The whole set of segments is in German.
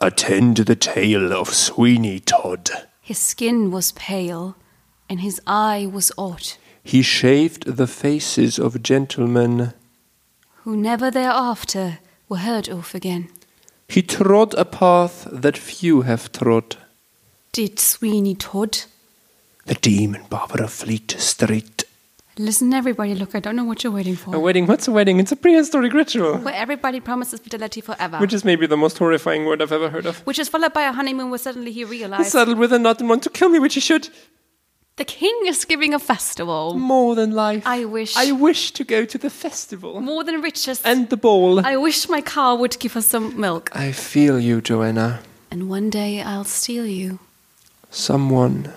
Attend to the tale of Sweeney Todd. His skin was pale, and his eye was odd, He shaved the faces of gentlemen. who never thereafter were heard of again. He trod a path that few have trod. Did Sweeney Todd? The demon barber of Fleet Street. Listen, everybody, look, I don't know what you're waiting for. A wedding? What's a wedding? It's a prehistoric ritual. Where everybody promises fidelity forever. Which is maybe the most horrifying word I've ever heard of. Which is followed by a honeymoon where suddenly he He realized saddled with a knot and want to kill me, which he should. the king is giving a festival. More than life. I wish. I wish to go to the festival. More than riches. And the ball. I wish my cow would give us some milk. I feel you, Joanna. And one day I'll steal you. Someone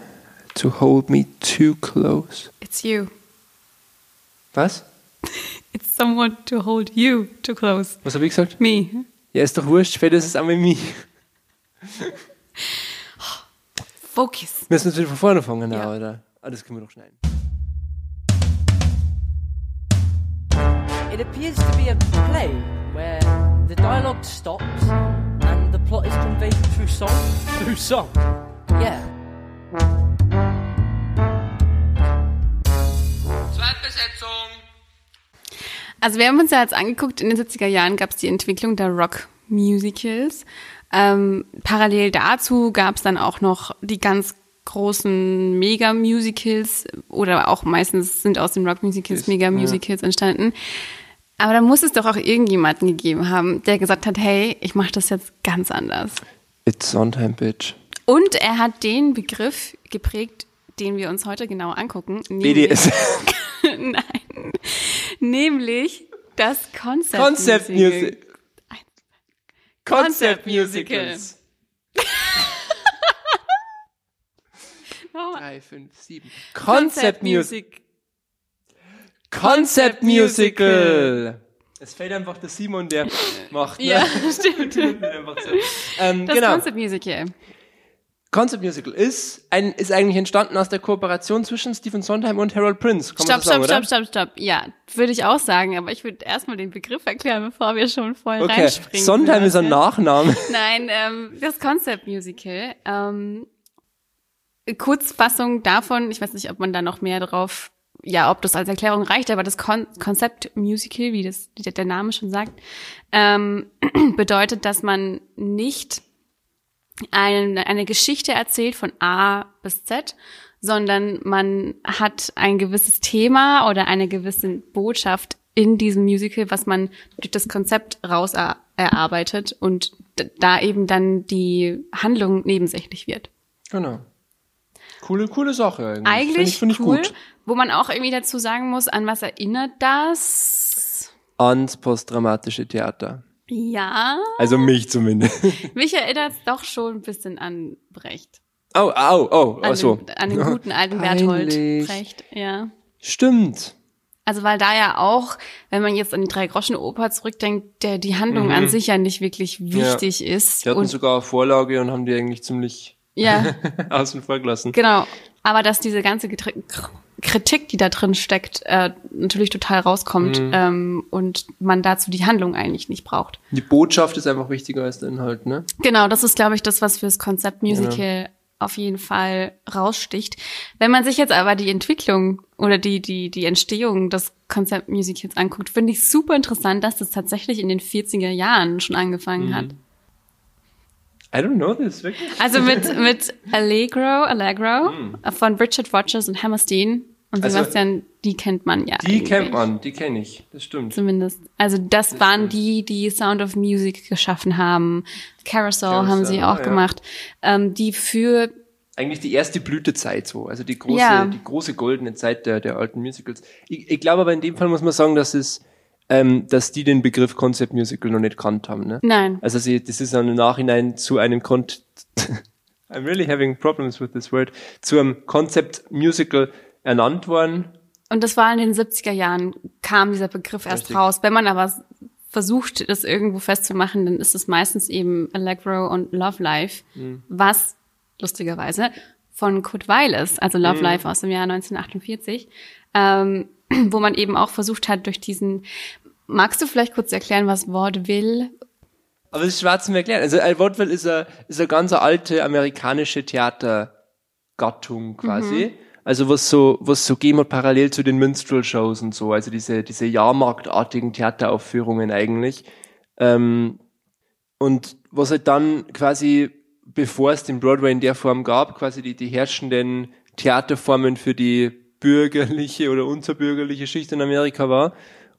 to hold me too close. It's you. Was? It's someone to hold you too close. Was habe ich gesagt? Me. Ja, ist doch wurscht, es einmal mich. Focus. Müssen wir wieder von vorne fangen, Ja. ja. oder? Ah, das können wir doch schneiden. It appears to be a play where the dialogue stops and the plot is conveyed through song. Through song? Yeah. Also wir haben uns ja jetzt angeguckt, in den 70er Jahren gab es die Entwicklung der Rock-Musicals. Ähm, parallel dazu gab es dann auch noch die ganz großen Mega-Musicals oder auch meistens sind aus den Rock-Musicals Mega-Musicals entstanden. Aber da muss es doch auch irgendjemanden gegeben haben, der gesagt hat, hey, ich mache das jetzt ganz anders. It's Sondheim, bitch. Und er hat den Begriff geprägt, den wir uns heute genau angucken. nämlich- BDS. Nein. Nämlich das Concept, Concept Music. Concept Musicals. 3, 5, 7. Concept Music. Concept Musical. Es fällt einfach der Simon, der macht. Ne? Ja, stimmt. Einfach so. ähm, Das genau. Concept Musical. Concept Musical ist, ein, ist eigentlich entstanden aus der Kooperation zwischen Stephen Sondheim und Harold Prince. Kann Stopp, sagen, stopp, oder? stopp, stopp, stopp. Ja, würde ich auch sagen, aber ich würde erstmal den Begriff erklären, bevor wir schon voll Okay, reinspringen. Sondheim ist ein. Nachname. Nein, ähm, das Concept Musical. Ähm, Kurzfassung davon, ich weiß nicht, ob man da noch mehr drauf, ja, ob das als Erklärung reicht, aber das Kon Concept Musical, wie das der Name schon sagt, ähm, bedeutet, dass man nicht eine, eine Geschichte erzählt von A bis Z, sondern man hat ein gewisses Thema oder eine gewisse Botschaft in diesem Musical, was man durch das Konzept raus er erarbeitet und da eben dann die Handlung nebensächlich wird. Genau. Coole, coole Sache eigentlich. Eigentlich Finde ich, find ich cool, gut. wo man auch irgendwie dazu sagen muss, an was erinnert das? Ans posttraumatische Theater. Ja, Also mich zumindest. mich erinnert es doch schon ein bisschen an Brecht. Au, au, An, ach so. den, an den guten alten Berthold Peinlich. Brecht, ja. Stimmt. Also weil da ja auch, wenn man jetzt an die Drei-Groschen-Oper zurückdenkt, der die Handlung an sich ja nicht wirklich wichtig ist. Die Mhm. hatten Und, sogar Vorlage und haben die eigentlich ziemlich ja, außen vor gelassen. genau. Aber dass diese ganze Getri- Kritik, die da drin steckt, äh, natürlich total rauskommt Mhm. ähm, und man dazu die Handlung eigentlich nicht braucht. Die Botschaft ist einfach wichtiger als der Inhalt, ne? Genau, das ist, glaube ich, das, was fürs Konzept Musical auf jeden Fall raussticht. Wenn man sich jetzt aber die Entwicklung oder die, die, die Entstehung des Konzept Musicals anguckt, finde ich super interessant, dass das tatsächlich in den 40er Jahren schon angefangen Mhm. hat. I don't know this, wirklich. Also mit, mit Allegro, Allegro von Richard Rogers und Hammerstein und. Also- Sebastian, die kennt man ja. Die eigentlich. kennt man, die kenne ich, das stimmt. Zumindest. Also das waren die, die Sound of Music geschaffen haben. Carousel, haben sie Carousel, auch ah, ja. gemacht. Ähm, die für Eigentlich die erste Blütezeit so, also die große, Ja. die große goldene Zeit der, der alten Musicals. Ich, ich glaube aber in dem Fall muss man sagen, dass es, ähm, dass die den Begriff Concept Musical noch nicht kannt haben, ne? Nein. Also sie, das ist dann im Nachhinein zu einem Con I'm really having problems with this word, zu einem Concept Musical ernannt worden. Und das war in den 70er Jahren, kam dieser Begriff erst Richtig. raus. Wenn man aber versucht, das irgendwo festzumachen, dann ist es meistens eben Allegro und Love Life, Mhm. was lustigerweise von Kurt Weil ist, also Love Mhm. Life aus dem Jahr 1948, ähm, wo man eben auch versucht hat, durch diesen, magst du vielleicht kurz erklären, was Vaudeville Aber das ist schwer zu erklären. Also Vaudeville ist eine, ist eine ganz alte amerikanische Theatergattung quasi. Mhm. Also was so, was so gegeben hat parallel zu den Minstrel-Shows und so. Also diese, diese Jahrmarktartigen Theateraufführungen eigentlich. Ähm, und was halt dann quasi, bevor es den Broadway in der Form gab, quasi die, die herrschenden Theaterformen für die bürgerliche oder unterbürgerliche Schicht in Amerika war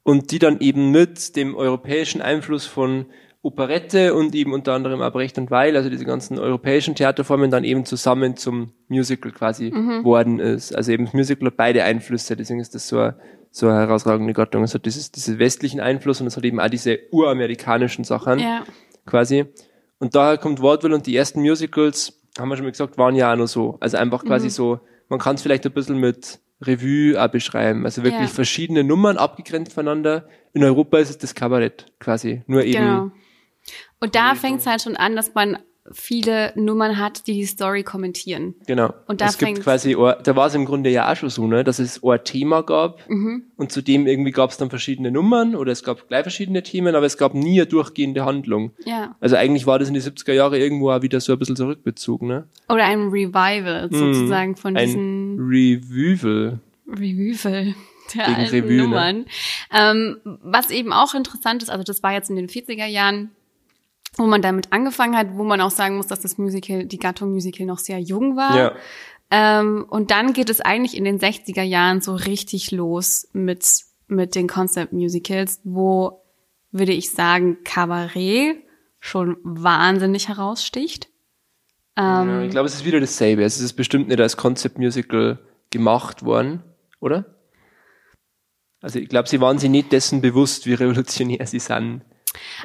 und die dann eben mit dem europäischen Einfluss von Operette und eben unter anderem auch Brecht und Weil, also diese ganzen europäischen Theaterformen dann eben zusammen zum Musical quasi worden ist. Also eben das Musical hat beide Einflüsse, deswegen ist das so eine, so eine herausragende Gattung. Es hat dieses, diesen westlichen Einfluss und es hat eben auch diese uramerikanischen Sachen Ja. quasi. Und daher kommt Vaudeville und die ersten Musicals, haben wir schon mal gesagt, waren ja auch noch so. Also einfach quasi so, man kann es vielleicht ein bisschen mit Revue auch beschreiben. Also wirklich Ja. verschiedene Nummern abgegrenzt voneinander. In Europa ist es das Kabarett quasi. Nur eben. Genau. Und da fängt es halt schon an, dass man viele Nummern hat, die die Story kommentieren. Genau. Und da es gibt quasi, da war es im Grunde ja auch schon so, ne, dass es ein Thema gab Mhm. und zudem irgendwie gab es dann verschiedene Nummern oder es gab gleich verschiedene Themen, aber es gab nie eine durchgehende Handlung. Ja. Also eigentlich war das in die 70er Jahre irgendwo auch wieder so ein bisschen zurückbezogen, ne? Oder ein Revival sozusagen von Mhm. Ein diesen Revival. Revival der Gegen alten Revue, ne? Nummern. Ähm, was eben auch interessant ist, also das war jetzt in den 40er Jahren, wo man damit angefangen hat, wo man auch sagen muss, dass das Musical, die Gattung Musical noch sehr jung war. Ja. Ähm, und dann geht es eigentlich in den 60er Jahren so richtig los mit, mit den Concept Musicals, wo, würde ich sagen, Cabaret schon wahnsinnig heraussticht. Ähm, ja. Ich glaube, es ist wieder dasselbe. Es ist bestimmt nicht als Concept Musical gemacht worden, oder? Also ich glaube, sie waren sich nicht dessen bewusst, wie revolutionär sie sind.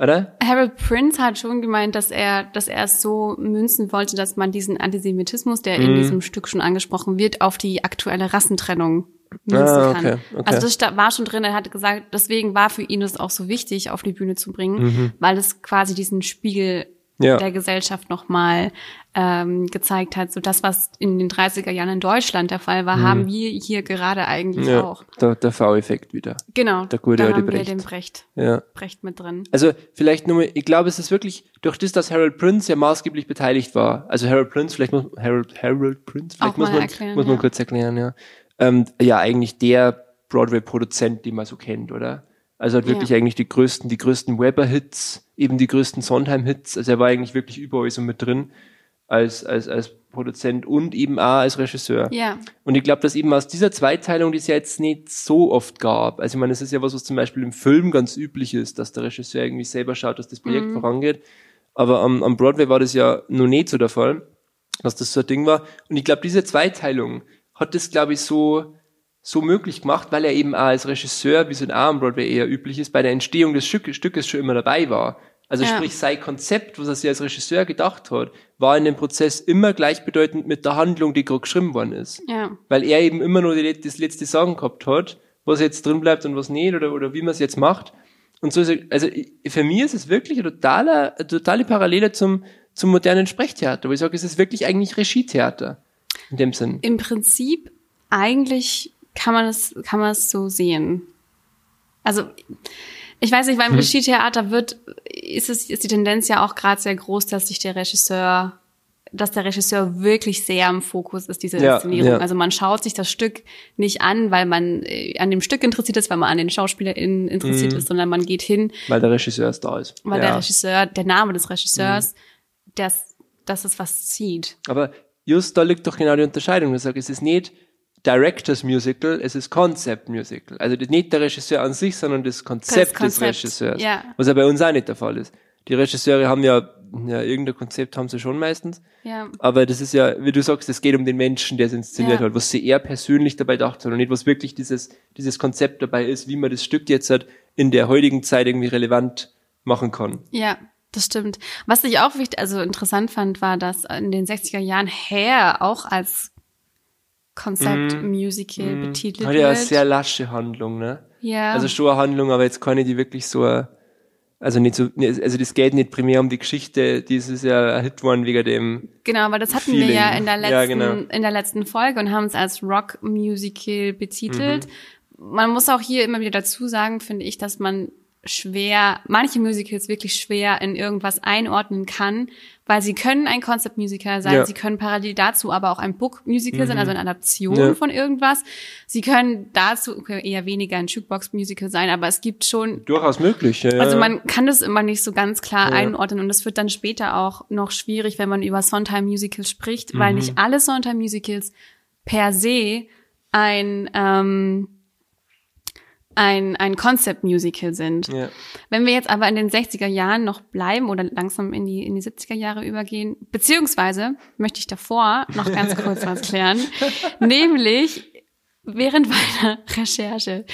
Oder? Harold Prince hat schon gemeint, dass er, dass er es so münzen wollte, dass man diesen Antisemitismus, der Mhm. in diesem Stück schon angesprochen wird, auf die aktuelle Rassentrennung münzen Ah, kann. okay, okay. Also das war schon drin. Er hatte gesagt, deswegen war für ihn es auch so wichtig, auf die Bühne zu bringen, weil es quasi diesen Spiegel Mhm. Ja. der Gesellschaft nochmal ähm, gezeigt hat. So das, was in den 30er Jahren in Deutschland der Fall war, haben wir hier gerade eigentlich Mhm. Ja, auch. der, der V-Effekt wieder. Genau. Der gute da haben wir Brecht. den Brecht, Ja. Brecht mit drin. Also vielleicht nur mal, ich glaube, es ist wirklich durch das, dass Harold Prince ja maßgeblich beteiligt war. Also Harold Prince, vielleicht muss Harold Harold Prince, vielleicht Auch muss mal man erklären, muss man ja. kurz erklären, ja. Ähm, ja, eigentlich der Broadway-Produzent, den man so kennt, oder? Also hat wirklich Ja. eigentlich die größten, die größten Weber-Hits, eben die größten Sondheim-Hits. Also er war eigentlich wirklich überall so mit drin als als als Produzent und eben auch als Regisseur. Ja. Und ich glaube, dass eben aus dieser Zweiteilung, die es ja jetzt nicht so oft gab, also ich meine, es ist ja was, was zum Beispiel im Film ganz üblich ist, dass der Regisseur irgendwie selber schaut, dass das Projekt vorangeht. Aber am, am Broadway war das ja noch nicht so der Fall, dass das so ein Ding war. Und ich glaube, diese Zweiteilung hat das, glaube ich, so, so möglich gemacht, weil er eben auch als Regisseur, wie es in auch am Broadway eher üblich ist, bei der Entstehung des Stück, Stückes schon immer dabei war. Also Ja. sprich, sein Konzept, was er sich als Regisseur gedacht hat, war in dem Prozess immer gleichbedeutend mit der Handlung, die gerade geschrieben worden ist Ja. weil er eben immer nur die, das letzte Sagen gehabt hat, was jetzt drin bleibt und was nicht oder, oder wie man es jetzt macht. Und so ist er, also für mich ist es wirklich eine totale, eine totale Parallele zum, zum modernen Sprechtheater, wo ich sage, es ist wirklich eigentlich Regietheater. In dem Sinn. Im Prinzip eigentlich kann man es kann man es so sehen. Also ich weiß nicht, beim Mhm. Regietheater wird ist es ist die Tendenz ja auch gerade sehr groß, dass sich der Regisseur dass der Regisseur wirklich sehr im Fokus ist, diese Ja, Inszenierung. ja. Also man schaut sich das Stück nicht an, weil man äh, an dem Stück interessiert ist, weil man an den SchauspielerInnen interessiert Mhm. ist, sondern man geht hin, Weil der Regisseur da ist. weil ja. der Regisseur, der Name des Regisseurs, Mhm. das, das ist was zieht. Aber just da liegt doch genau die Unterscheidung. Ich sage, es ist nicht Directors Musical, es ist Concept Musical. Also nicht der Regisseur an sich, sondern das Konzept, Das Konzept, des Regisseurs. ja. Was ja bei uns auch nicht der Fall ist. Die Regisseure haben ja, ja irgendein Konzept haben sie schon meistens. Ja. Aber das ist ja, wie du sagst, es geht um den Menschen, der es inszeniert Ja. hat, was sie eher persönlich dabei hat und nicht, was wirklich dieses, dieses Konzept dabei ist, wie man das Stück jetzt halt in der heutigen Zeit irgendwie relevant machen kann. Ja, das stimmt. Was ich auch wichtig, also interessant fand, war, dass in den 60er Jahren Hair auch als Konzeptmusical betitelt Hat ja eine wird. sehr lasche Handlung, ne? ja. Also schon eine Handlung, aber jetzt keine, die wirklich so, eine- also nicht so, also das geht nicht primär um die Geschichte, die ist ja ein Hit worden wegen dem, genau, aber das hatten wir Feeling. ja in der letzten, Ja, genau. in der letzten Folge und haben es als Rock-Musical betitelt. Mhm. Man muss auch hier immer wieder dazu sagen, finde ich, dass man schwer, manche Musicals wirklich schwer in irgendwas einordnen kann, weil sie können ein Concept Musical sein, Ja. sie können parallel dazu aber auch ein Book Musical sein, also eine Adaption Ja. von irgendwas. Sie können dazu eher weniger ein Jukebox Musical sein, aber es gibt schon Durchaus möglich. Ja, also man kann das immer nicht so ganz klar einordnen und es wird dann später auch noch schwierig, wenn man über Sondheim-Musicals spricht, weil Mhm. nicht alle Sondheim-Musicals per se ein ähm, ein, ein Concept-Musical sind. Ja. Wenn wir jetzt aber in den 60er Jahren noch bleiben oder langsam in die, in die 70er Jahre übergehen, beziehungsweise möchte ich davor noch ganz kurz was klären, nämlich während meiner Recherche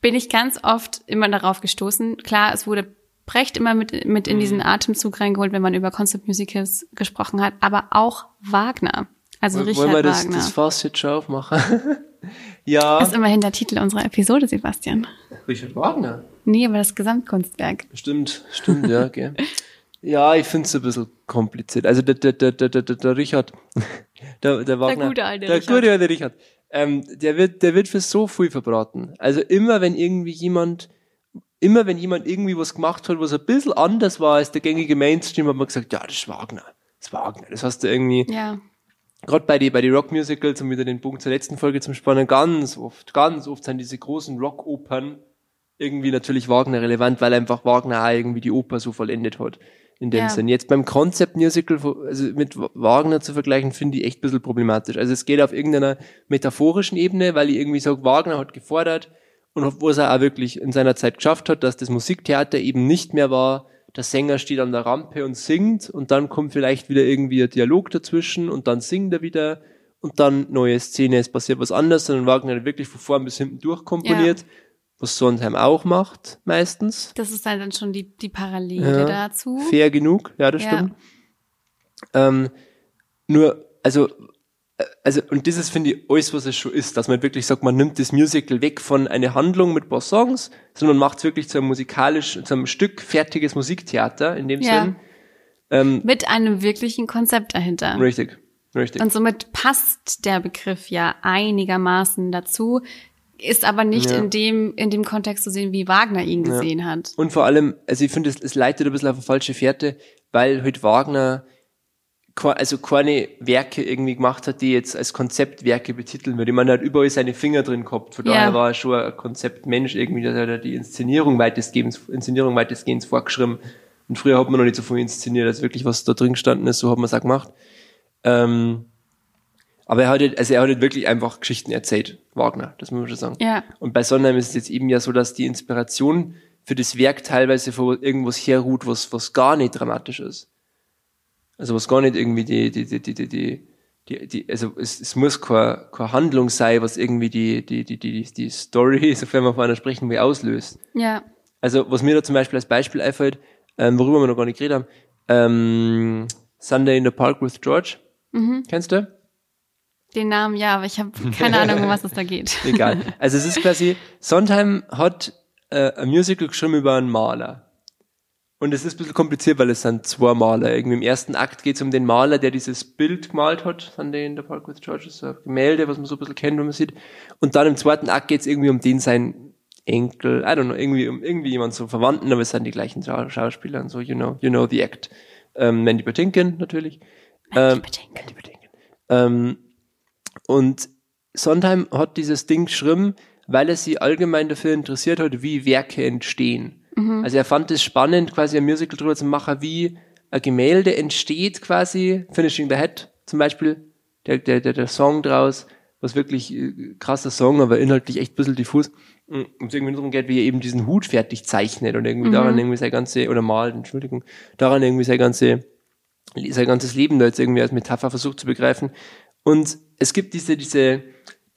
bin ich ganz oft immer darauf gestoßen. Klar, es wurde Brecht immer mit, mit in diesen Atemzug reingeholt, wenn man über Concept Musicals gesprochen hat, aber auch Wagner. Also Wollen Richard wir das, Wagner. das Fass jetzt schon aufmachen? ja. das ist immerhin der Titel unserer Episode, Sebastian. Richard Wagner. Nee, aber das Gesamtkunstwerk. Stimmt, stimmt, ja, gell. Ja, ich finde es ein bisschen kompliziert. Also der, der, der, der, der, der Richard, der, der Wagner. gute alte der Richard. gute alte Richard. Ähm, der wird, der wird für so viel verbraten. Also immer wenn irgendwie jemand, immer wenn jemand irgendwie was gemacht hat, was ein bisschen anders war als der gängige Mainstream, hat man gesagt, ja, das ist Wagner. Das ist Wagner. Das hast du irgendwie, Ja. Gerade bei die, bei die Rockmusicals, um wieder den Punkt zur letzten Folge zum Spannen, ganz oft, ganz oft sind diese großen Rockopern irgendwie natürlich Wagner relevant, weil einfach Wagner auch irgendwie die Oper so vollendet hat. In dem Ja. Sinn. Jetzt beim Concept Musical, also mit Wagner zu vergleichen, finde ich echt ein bisschen problematisch. Also es geht auf irgendeiner metaphorischen Ebene, weil ich irgendwie sage, Wagner hat gefordert und es er auch wirklich in seiner Zeit geschafft hat, dass das Musiktheater eben nicht mehr war, der Sänger steht an der Rampe und singt und dann kommt vielleicht wieder irgendwie ein Dialog dazwischen und dann singt er wieder und dann neue Szene, es passiert was anderes, sondern Wagner hat wirklich von vorn bis hinten durchkomponiert, was Sondheim auch macht, meistens. Das ist dann schon die, die Parallele Ja. dazu. Fair genug, ja, das Ja. stimmt. Ähm, nur, also, also, und das ist, finde ich, alles, was es schon ist, dass man wirklich sagt, man nimmt das Musical weg von einer Handlung mit ein paar Songs, sondern macht es wirklich zu einem musikalisch, zu einem Stück fertiges Musiktheater, in dem Ja. Sinn. Ähm, Mit einem wirklichen Konzept dahinter. richtig, richtig. Und somit passt der Begriff ja einigermaßen dazu, ist aber nicht Ja. in dem, in dem Kontext zu sehen, wie Wagner ihn gesehen hat. Und vor allem, also ich finde, es, es leitet ein bisschen auf eine falsche Fährte, weil halt Wagner also keine Werke irgendwie gemacht hat, die jetzt als Konzeptwerke betiteln würde. Ich meine, er hat überall seine Finger drin gehabt. Von Ja. daher war er schon ein Konzeptmensch irgendwie, da hat er die Inszenierung weitestgehend, Inszenierung weitestgehend vorgeschrieben. Und früher hat man noch nicht so viel inszeniert, als wirklich was da drin gestanden ist, so hat man es auch gemacht. Ähm, aber er hat, halt- also er hat halt wirklich einfach Geschichten erzählt, Wagner, das muss man schon sagen. Ja. Und bei Sondheim ist es jetzt eben ja so, dass die Inspiration für das Werk teilweise von irgendwas herruht, was, was gar nicht dramatisch ist. Also was gar nicht irgendwie die, die, die, die, die, die, die, also es, es muss keine, keine Handlung sein, was irgendwie die, die, die, die, die Story, sofern wir von einer sprechen will, auslöst. Ja. Also was mir da zum Beispiel als Beispiel einfällt, ähm, worüber wir noch gar nicht geredet haben, ähm, Sunday in the Park with George. Kennst du? Den Namen ja, aber ich habe keine Ahnung, um was es da geht. Egal. Also es ist quasi, Sondheim hat äh, ein Musical geschrieben über einen Maler. Und es ist ein bisschen kompliziert, weil es sind zwei Maler. Irgendwie im ersten Akt geht es um den Maler, der dieses Bild gemalt hat, Sunday in the Park with George, so Gemälde, was man so ein bisschen kennt, wenn man sieht. Und dann im zweiten Akt geht es irgendwie um den sein Enkel, I don't know, irgendwie um irgendwie jemand so Verwandten, aber es sind die gleichen Schau- Schauspieler und so, you know, you know the act. Ähm, Mandy Patinkin natürlich. Ähm, Patinkin. Mandy Patinkin. Ähm, und Sondheim hat dieses Ding geschrieben, weil er sich allgemein dafür interessiert hat, wie Werke entstehen. Also er fand es spannend, quasi ein Musical drüber zu machen, wie ein Gemälde entsteht quasi, Finishing the Head zum Beispiel, der, der, der, der Song draus, was wirklich äh, krasser Song, aber inhaltlich echt ein bisschen diffus, um es irgendwie darum geht, wie er eben diesen Hut fertig zeichnet und irgendwie daran irgendwie sein ganze, oder malt, Entschuldigung, daran irgendwie sein ganze, sein ganzes Leben da jetzt irgendwie als Metapher versucht zu begreifen. Und es gibt diese, diese,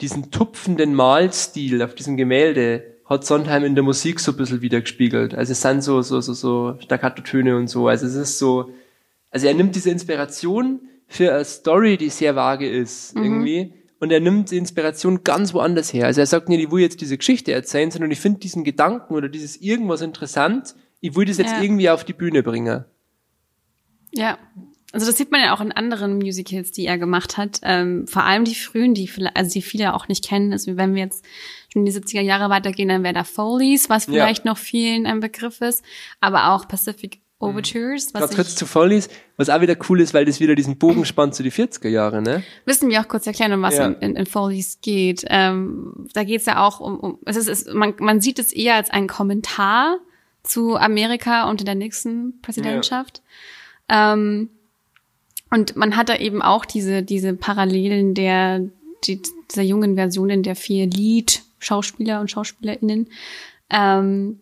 diesen tupfenden Malstil auf diesem Gemälde, hat Sondheim in der Musik so ein bisschen wieder gespiegelt. Also es sind so, so, so, so Staccato-Töne und so. Also es ist so, also er nimmt diese Inspiration für eine Story, die sehr vage ist, irgendwie, und er nimmt die Inspiration ganz woanders her. Also er sagt nicht, ich will jetzt diese Geschichte erzählen, sondern ich finde diesen Gedanken oder dieses irgendwas interessant, ich will das jetzt Ja. irgendwie auf die Bühne bringen. Ja. Also das sieht man ja auch in anderen Musicals, die er gemacht hat. Ähm, vor allem die frühen, die vielleicht, also die viele auch nicht kennen. Also wenn wir jetzt in die 70er Jahre weitergehen, dann wäre da Follies, was vielleicht noch vielen ein Begriff ist. Aber auch Pacific Overtures, was Ganz kurz zu Follies, was auch wieder cool ist, weil das wieder diesen Bogen spannt zu die 40er Jahre, ne? Müssen wir auch kurz erklären, um was Ja. in, in, in Follies geht. Ähm, da geht es ja auch um, um es ist, es, man, man sieht es eher als ein Kommentar zu Amerika unter der Nixon-Präsidentschaft. Ähm, und man hat da eben auch diese, diese Parallelen der, die, dieser jungen Versionen der vier Lied-Schauspieler und SchauspielerInnen. Ähm,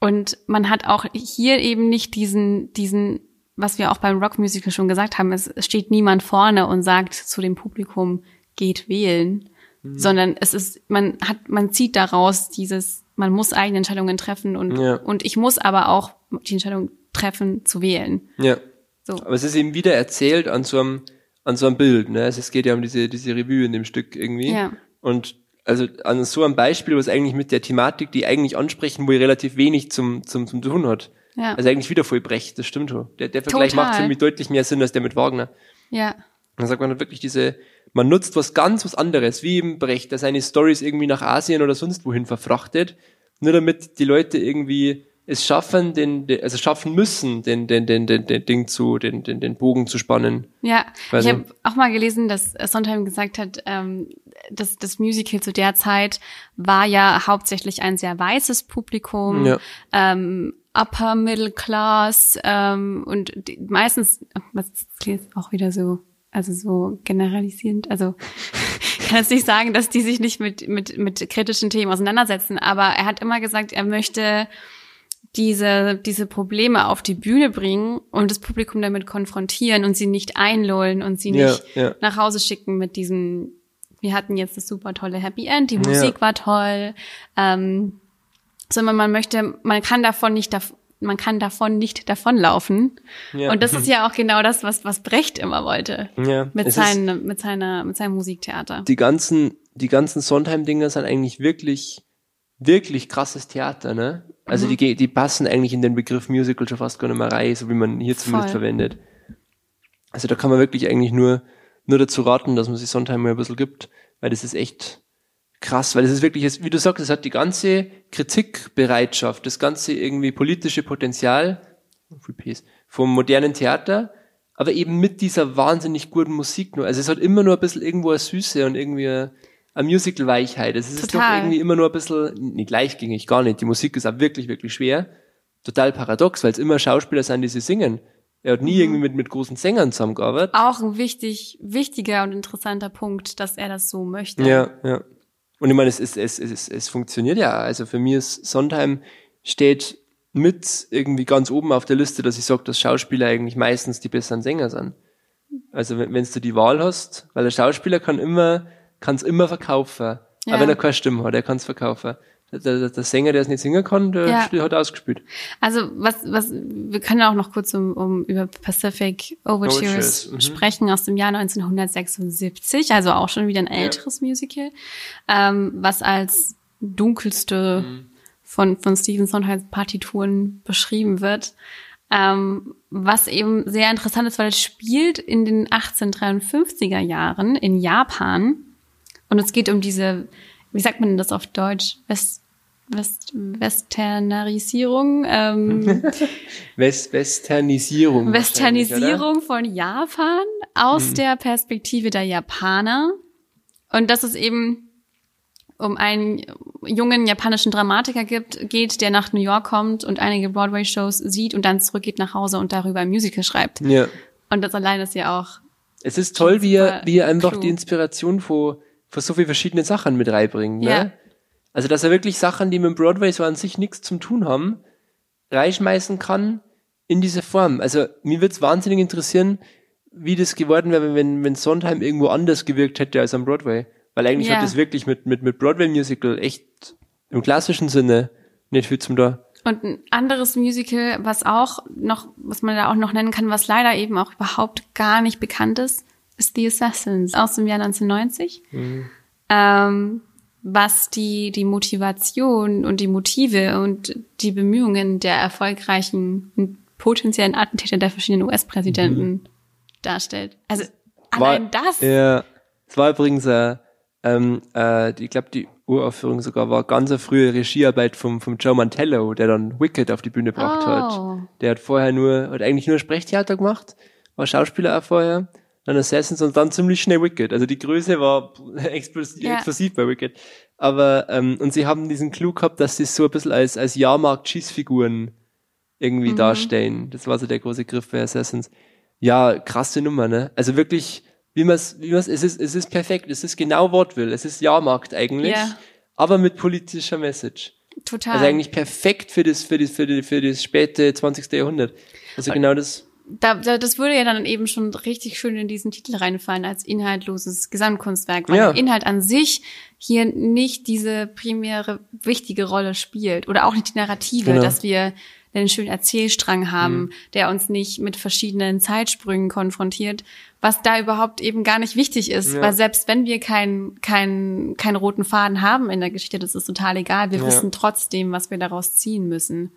und man hat auch hier eben nicht diesen, diesen, was wir auch beim Rockmusical schon gesagt haben, es steht niemand vorne und sagt zu dem Publikum, geht wählen, sondern es ist, man hat, man zieht daraus dieses, man muss eigene Entscheidungen treffen und, Ja. und ich muss aber auch die Entscheidung treffen zu wählen. Ja. So. Aber es ist eben wieder erzählt an so einem, an so einem Bild, ne? Es geht ja um diese, diese Revue in dem Stück irgendwie. Ja. Und also an so einem Beispiel, was eigentlich mit der Thematik, die eigentlich ansprechen, wo ihr relativ wenig zum, zum, zum tun hat. Ja. Also eigentlich wieder voll Brecht, das stimmt schon. Der, der Vergleich Total. macht für mich deutlich mehr Sinn als der mit Wagner. Ja. Dann sagt man wirklich diese, man nutzt was ganz was anderes, wie eben Brecht, der seine Stories irgendwie nach Asien oder sonst wohin verfrachtet, nur damit die Leute irgendwie es schaffen, den, also schaffen müssen, den, den, den, den, den Ding zu, den, den, den Bogen zu spannen. Ja, Weiß ich habe auch mal gelesen, dass Sondheim gesagt hat, ähm, dass das Musical zu der Zeit war ja hauptsächlich ein sehr weißes Publikum, Ja. ähm, Upper Middle Class ähm, und die, meistens, was klingt jetzt auch wieder so, also so generalisierend, also ich kann jetzt nicht sagen, dass die sich nicht mit, mit, mit kritischen Themen auseinandersetzen, aber er hat immer gesagt, er möchte diese, diese Probleme auf die Bühne bringen und das Publikum damit konfrontieren und sie nicht einlullen und sie Ja, nicht ja. nach Hause schicken mit diesem, wir hatten jetzt das super tolle Happy End, die Musik war toll, ähm, sondern man möchte, man kann davon nicht, dav- man kann davon nicht davonlaufen. Ja. Und das ist ja auch genau das, was, was Brecht immer wollte. Ja, Mit seinen, mit seiner, mit seinem Musiktheater. Die ganzen, die ganzen Sondheim-Dinger sind eigentlich wirklich, wirklich krasses Theater, ne? Also Mhm. die, die passen eigentlich in den Begriff Musical schon fast gar nicht mehr rein, so wie man hier zumindest Voll. verwendet. Also da kann man wirklich eigentlich nur, nur dazu raten, dass man sich Sondheim mal ein bisschen gibt, weil das ist echt krass, weil das ist wirklich, wie du sagst, es hat die ganze Kritikbereitschaft, das ganze irgendwie politische Potenzial vom modernen Theater, aber eben mit dieser wahnsinnig guten Musik nur. Also es hat immer nur ein bisschen irgendwo eine Süße und irgendwie eine, eine Musical-Weichheit. Es ist doch irgendwie immer nur ein bisschen, nicht gleichgängig, gar nicht. Die Musik ist auch wirklich, wirklich schwer. Total paradox, weil es immer Schauspieler sind, die sie singen. Er hat nie Mhm. irgendwie mit, mit großen Sängern zusammengearbeitet. Auch ein wichtig, wichtiger und interessanter Punkt, dass er das so möchte. Ja, ja. Und ich meine, es, es, es, es, es funktioniert ja. Also für mich ist Sondheim steht mit irgendwie ganz oben auf der Liste, dass ich sage, dass Schauspieler eigentlich meistens die besseren Sänger sind. Also wenn, wenn du die Wahl hast, weil der Schauspieler kann immer, kann es immer verkaufen. Ja. Aber wenn er keine Stimme hat, er kann es verkaufen. Der, der, der Sänger, der es nicht singen kann, der Ja. hat ausgespielt. Also was, was, wir können auch noch kurz um, um über Pacific Overtures, mhm. sprechen aus dem Jahr 1976, also auch schon wieder ein älteres Musical, ähm, was als dunkelste Mhm. von, von Stephen Sondheims Partituren beschrieben wird. Ähm, was eben sehr interessant ist, weil es spielt in den 1853er Jahren in Japan und es geht um diese, wie sagt man das auf Deutsch? West, West, Westernarisierung, ähm, West Westernisierung. Westernisierung von Japan aus der Perspektive der Japaner. Und dass es eben um einen jungen japanischen Dramatiker gibt, geht, der nach New York kommt und einige Broadway-Shows sieht und dann zurückgeht nach Hause und darüber ein Musical schreibt. Ja. Und das allein ist ja auch Es ist toll, wie er, wie er einfach die Inspiration von, von so vielen verschiedenen Sachen mit reinbringt. Ne? Ja. Also, dass er wirklich Sachen, die mit dem Broadway so an sich nichts zum tun haben, reinschmeißen kann in diese Form. Also, mir wird's wahnsinnig interessieren, wie das geworden wäre, wenn, wenn Sondheim irgendwo anders gewirkt hätte als am Broadway. Weil eigentlich Ja. hat das wirklich mit, mit, mit Broadway-Musical echt im klassischen Sinne nicht viel zum da. Und ein anderes Musical, was auch noch, was man da auch noch nennen kann, was leider eben auch überhaupt gar nicht bekannt ist, ist The Assassins aus dem Jahr 1990. Ähm, was die, die Motivation und die Motive und die Bemühungen der erfolgreichen und potenziellen Attentäter der verschiedenen US-Präsidenten darstellt. Also War- allein das. Ja. Es war übrigens, äh, ähm, äh, ich glaube, die Uraufführung sogar war ganz eine frühe Regiearbeit vom, vom Joe Mantello, der dann Wicked auf die Bühne gebracht Oh. hat. Der hat vorher nur, hat eigentlich nur Sprechtheater gemacht, war Schauspieler auch vorher, dann Assassins und dann ziemlich schnell Wicked. Also die Größe war explosiv, Ja. explosiv bei Wicked. Aber, ähm, und sie haben diesen Clou gehabt, dass sie es so ein bisschen als, als Jahrmarkt-Schießfiguren irgendwie darstellen. Das war so der große Griff bei Assassins. Ja, krasse Nummer, ne? Also wirklich, wie man es, wie man es, es ist, es ist perfekt, es ist genau Wortwill, es ist Jahrmarkt eigentlich, Ja. aber mit politischer Message. Total. Also eigentlich perfekt für das, für das, für das, für das späte 20. Jahrhundert. Also genau das. Da, da, das würde ja dann eben schon richtig schön in diesen Titel reinfallen als inhaltloses Gesamtkunstwerk, weil Ja. der Inhalt an sich hier nicht diese primäre wichtige Rolle spielt oder auch nicht die Narrative, Genau. dass wir einen schönen Erzählstrang haben, der uns nicht mit verschiedenen Zeitsprüngen konfrontiert, was da überhaupt eben gar nicht wichtig ist, Ja. weil selbst wenn wir keinen keinen keinen roten Faden haben in der Geschichte, das ist total egal. Wir Ja. wissen trotzdem, was wir daraus ziehen müssen.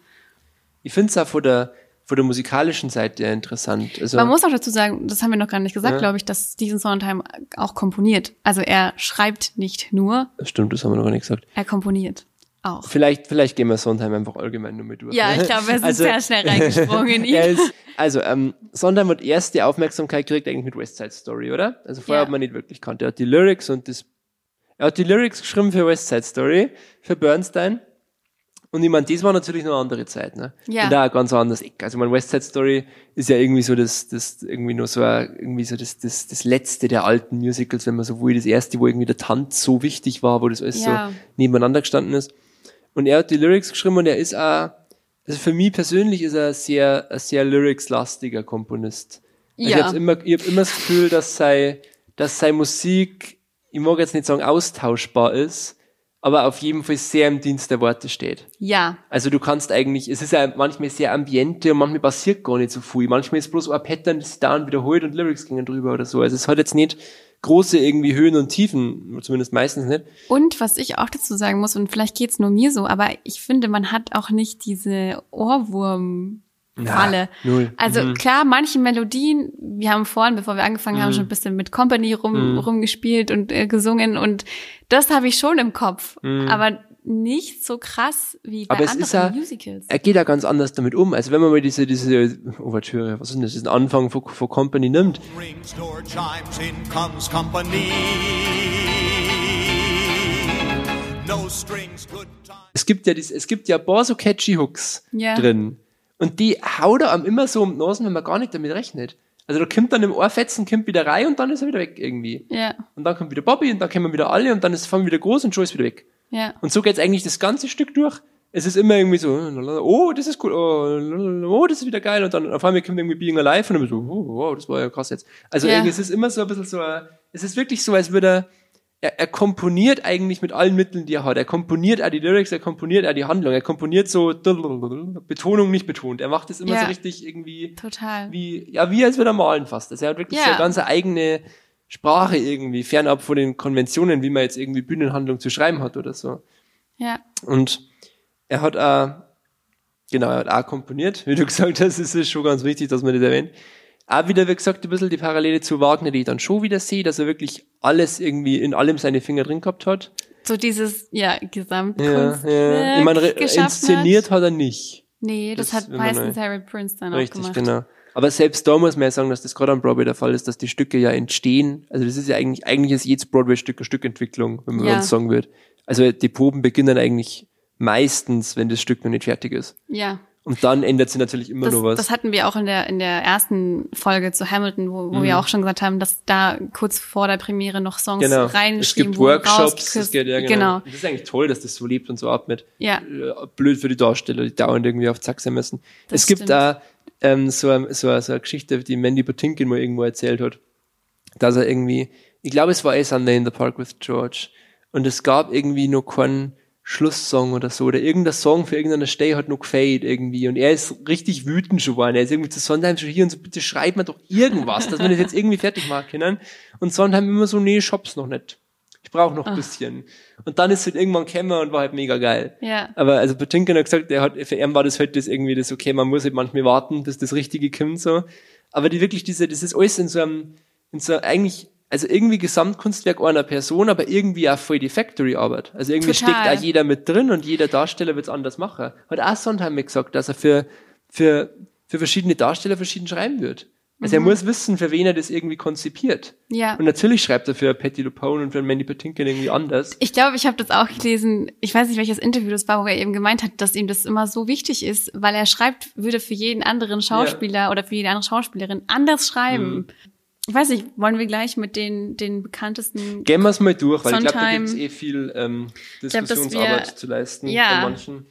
Ich finde es auch von der, von der musikalischen Seite interessant. Also, Man muss auch dazu sagen, das haben wir noch gar nicht gesagt, Ja. glaube ich, dass Stephen Sondheim auch komponiert. Also er schreibt nicht nur, stimmt, das haben wir noch gar nicht gesagt. er komponiert auch. Vielleicht, vielleicht gehen wir Sondheim einfach allgemein nur mit durch. Ja, ich glaube, sind Also- sehr schnell reingesprungen in ihn. ist, also, ähm, Sondheim hat erst die Aufmerksamkeit gekriegt eigentlich mit West Side Story, oder? Also vorher Ja. hat man nicht wirklich kannt. Er hat die Lyrics und das, er hat die Lyrics geschrieben für West Side Story, für Bernstein. Und ich meine, das war natürlich noch eine andere Zeit, ne? Ja. Und da ein ganz anderes Eck. Also, mein West Side Story ist ja irgendwie so das, das, irgendwie nur so, ein, irgendwie so das, das, das letzte der alten Musicals, wenn man so will, das erste, wo irgendwie der Tanz so wichtig war, wo das alles Ja. so nebeneinander gestanden ist. Und er hat die Lyrics geschrieben und er ist auch, also für mich persönlich ist er ein sehr, ein sehr lyrics-lastiger Komponist. Also Ja. Ich habe immer, ich hab immer das Gefühl, dass sei, dass seine Musik, ich mag jetzt nicht sagen austauschbar ist, aber auf jeden Fall sehr im Dienst der Worte steht. Ja, Also du kannst eigentlich, es ist ja manchmal sehr ambiente und manchmal passiert gar nicht so viel. Manchmal ist bloß ein Pattern, das sich dauernd wiederholt und Lyrics gingen drüber oder so. Also es hat jetzt nicht große irgendwie Höhen und Tiefen, zumindest meistens nicht. und was ich auch dazu sagen muss, und vielleicht geht's nur mir so, aber ich finde, man hat auch nicht diese Ohrwurm-Falle. Na, null. Also Mhm. klar, manche Melodien, wir haben vorhin, bevor wir angefangen haben, Mhm. schon ein bisschen mit Company rum, rumgespielt und äh, gesungen und das habe ich schon im Kopf, aber nicht so krass wie bei Mhm. Aber es anderen ist ja- Musicals. er geht da ganz anders damit um. Also wenn man mal diese, diese Ouvertüre, was ist denn das, diesen Anfang von, von Company nimmt, Rings, door chimes, in comes company. No strings, good time. es gibt ja dies, es gibt ja ein paar so catchy Hooks Ja. drin. Und die haut er einem immer so um die Nasen, wenn man gar nicht damit rechnet. Also da kommt dann im Ohrfetzen, kommt wieder rein und dann ist er wieder weg irgendwie. Ja, Und dann kommt wieder Bobby und dann kommen wieder alle und dann ist es wieder groß und schon ist wieder weg. ja. Und so geht's eigentlich das ganze Stück durch. Es ist immer irgendwie so, oh, das ist cool, oh, oh das ist wieder geil. Und dann auf einmal kommt irgendwie Being Alive und dann so, oh, wow, das war ja krass jetzt. Also Ja. es ist immer so ein bisschen so, es ist wirklich so, als würde er, er, er komponiert eigentlich mit allen Mitteln, die er hat. Er komponiert auch die Lyrics, er komponiert auch die Handlung, er komponiert so Betonung nicht betont. Er macht es immer Ja. so richtig irgendwie Total. wie, ja, wie als würde er malen fast. Also er hat wirklich Ja. so eine ganz eigene Sprache irgendwie, fernab von den Konventionen, wie man jetzt irgendwie Bühnenhandlung zu schreiben hat oder so. Ja, Und er hat auch, genau, er hat auch komponiert, wie du gesagt hast, es ist schon ganz wichtig, dass man das erwähnt. Auch wieder, wie gesagt, ein bisschen die Parallele zu Wagner, die ich dann schon wieder sehe, dass er wirklich alles irgendwie in allem seine Finger drin gehabt hat. so dieses, ja, Ja, Gesamtkunst. ja. Ich meine, inszeniert hat er nicht. Nee, das, Das hat meistens Harry Prince dann auch Richtig, gemacht. genau. Aber selbst da muss man ja sagen, dass das gerade am Broadway der Fall ist, dass die Stücke ja entstehen. Also das ist ja eigentlich, eigentlich ist jedes Broadway-Stück eine Stückentwicklung, wenn man Ja. uns sagen wird. Also die Proben beginnen eigentlich meistens, wenn das Stück noch nicht fertig ist. Ja. Und dann ändert sich natürlich immer Das, nur was. das hatten wir auch in der, in der ersten Folge zu Hamilton, wo, wo Mhm. wir auch schon gesagt haben, dass da kurz vor der Premiere noch Songs genau. Es reingeschrieben gibt wurden. Workshops, rausgeküsst- das geht ja genau. genau. Das ist eigentlich toll, dass das so lebt und so atmet. Ja. Äh, Blöd für die Darsteller, die dauernd irgendwie auf Zack sein müssen. Das es gibt stimmt. da ähm, so, so, so eine Geschichte, die Mandy Patinkin mal irgendwo erzählt hat, dass er irgendwie, ich glaube, es war A Sunday in the Park with George, und es gab irgendwie noch keinen Schlusssong oder so, oder irgendein Song für irgendeine Stay hat noch gefade irgendwie, und er ist richtig wütend schon geworden, er ist irgendwie zu Sondheim schon hier und so, bitte schreibt mir doch irgendwas, dass wir das jetzt irgendwie fertig machen können, und Sondheim immer so, nee, ich hab's noch nicht. Ich brauche noch ein bisschen. Und dann ist es halt irgendwann gekommen und war halt mega geil. Ja. Aber also Patinkin hat gesagt, er hat, für ihn war das halt das irgendwie das, okay, man muss halt manchmal warten, bis das Richtige kommt so. aber die wirklich diese, das ist alles in so einem, in so eigentlich, also irgendwie Gesamtkunstwerk einer Person, aber irgendwie auch voll die Factory-Arbeit. Also irgendwie Total. steckt auch jeder mit drin und jeder Darsteller wird's anders machen. Hat auch Sondheim mir gesagt, dass er für, für, für verschiedene Darsteller verschieden schreiben wird. Also er muss wissen, für wen er das irgendwie konzipiert. Ja. Und natürlich schreibt er für Patty LuPone und für Mandy Patinkin irgendwie anders. Ich glaube, ich habe das auch gelesen. Ich weiß nicht, welches Interview das war, wo er eben gemeint hat, dass ihm das immer so wichtig ist, weil er schreibt, würde für jeden anderen Schauspieler oder für jede andere Schauspielerin anders schreiben. Mhm. Ich weiß nicht, wollen wir gleich mit den, den bekanntesten. Gehen wir's mal durch, weil ich glaube, da Sondheim. gibt's eh viel ähm, glaub, Diskussionsarbeit wir- zu leisten Ja. von manchen.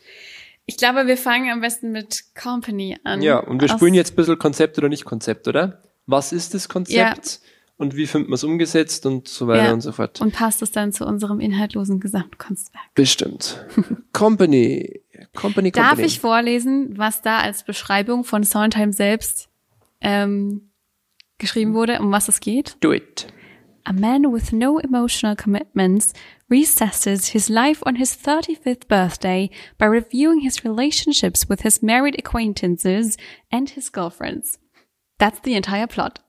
Ich glaube, wir fangen am besten mit Company an. Ja, und wir spielen jetzt ein bisschen Konzept oder nicht Konzept, oder? Was ist das Konzept? Und wie findet man es umgesetzt und so weiter Ja. und so fort. Und passt es dann zu unserem inhaltlosen Gesamtkunstwerk. Bestimmt. Company. Company, Company. Darf ich vorlesen, was da als Beschreibung von Sondheim selbst ähm, geschrieben wurde, um was es geht? Do it. A man with no emotional commitments recesses his life on his 35th birthday by reviewing his relationships with his married acquaintances and his girlfriends. That's the entire plot.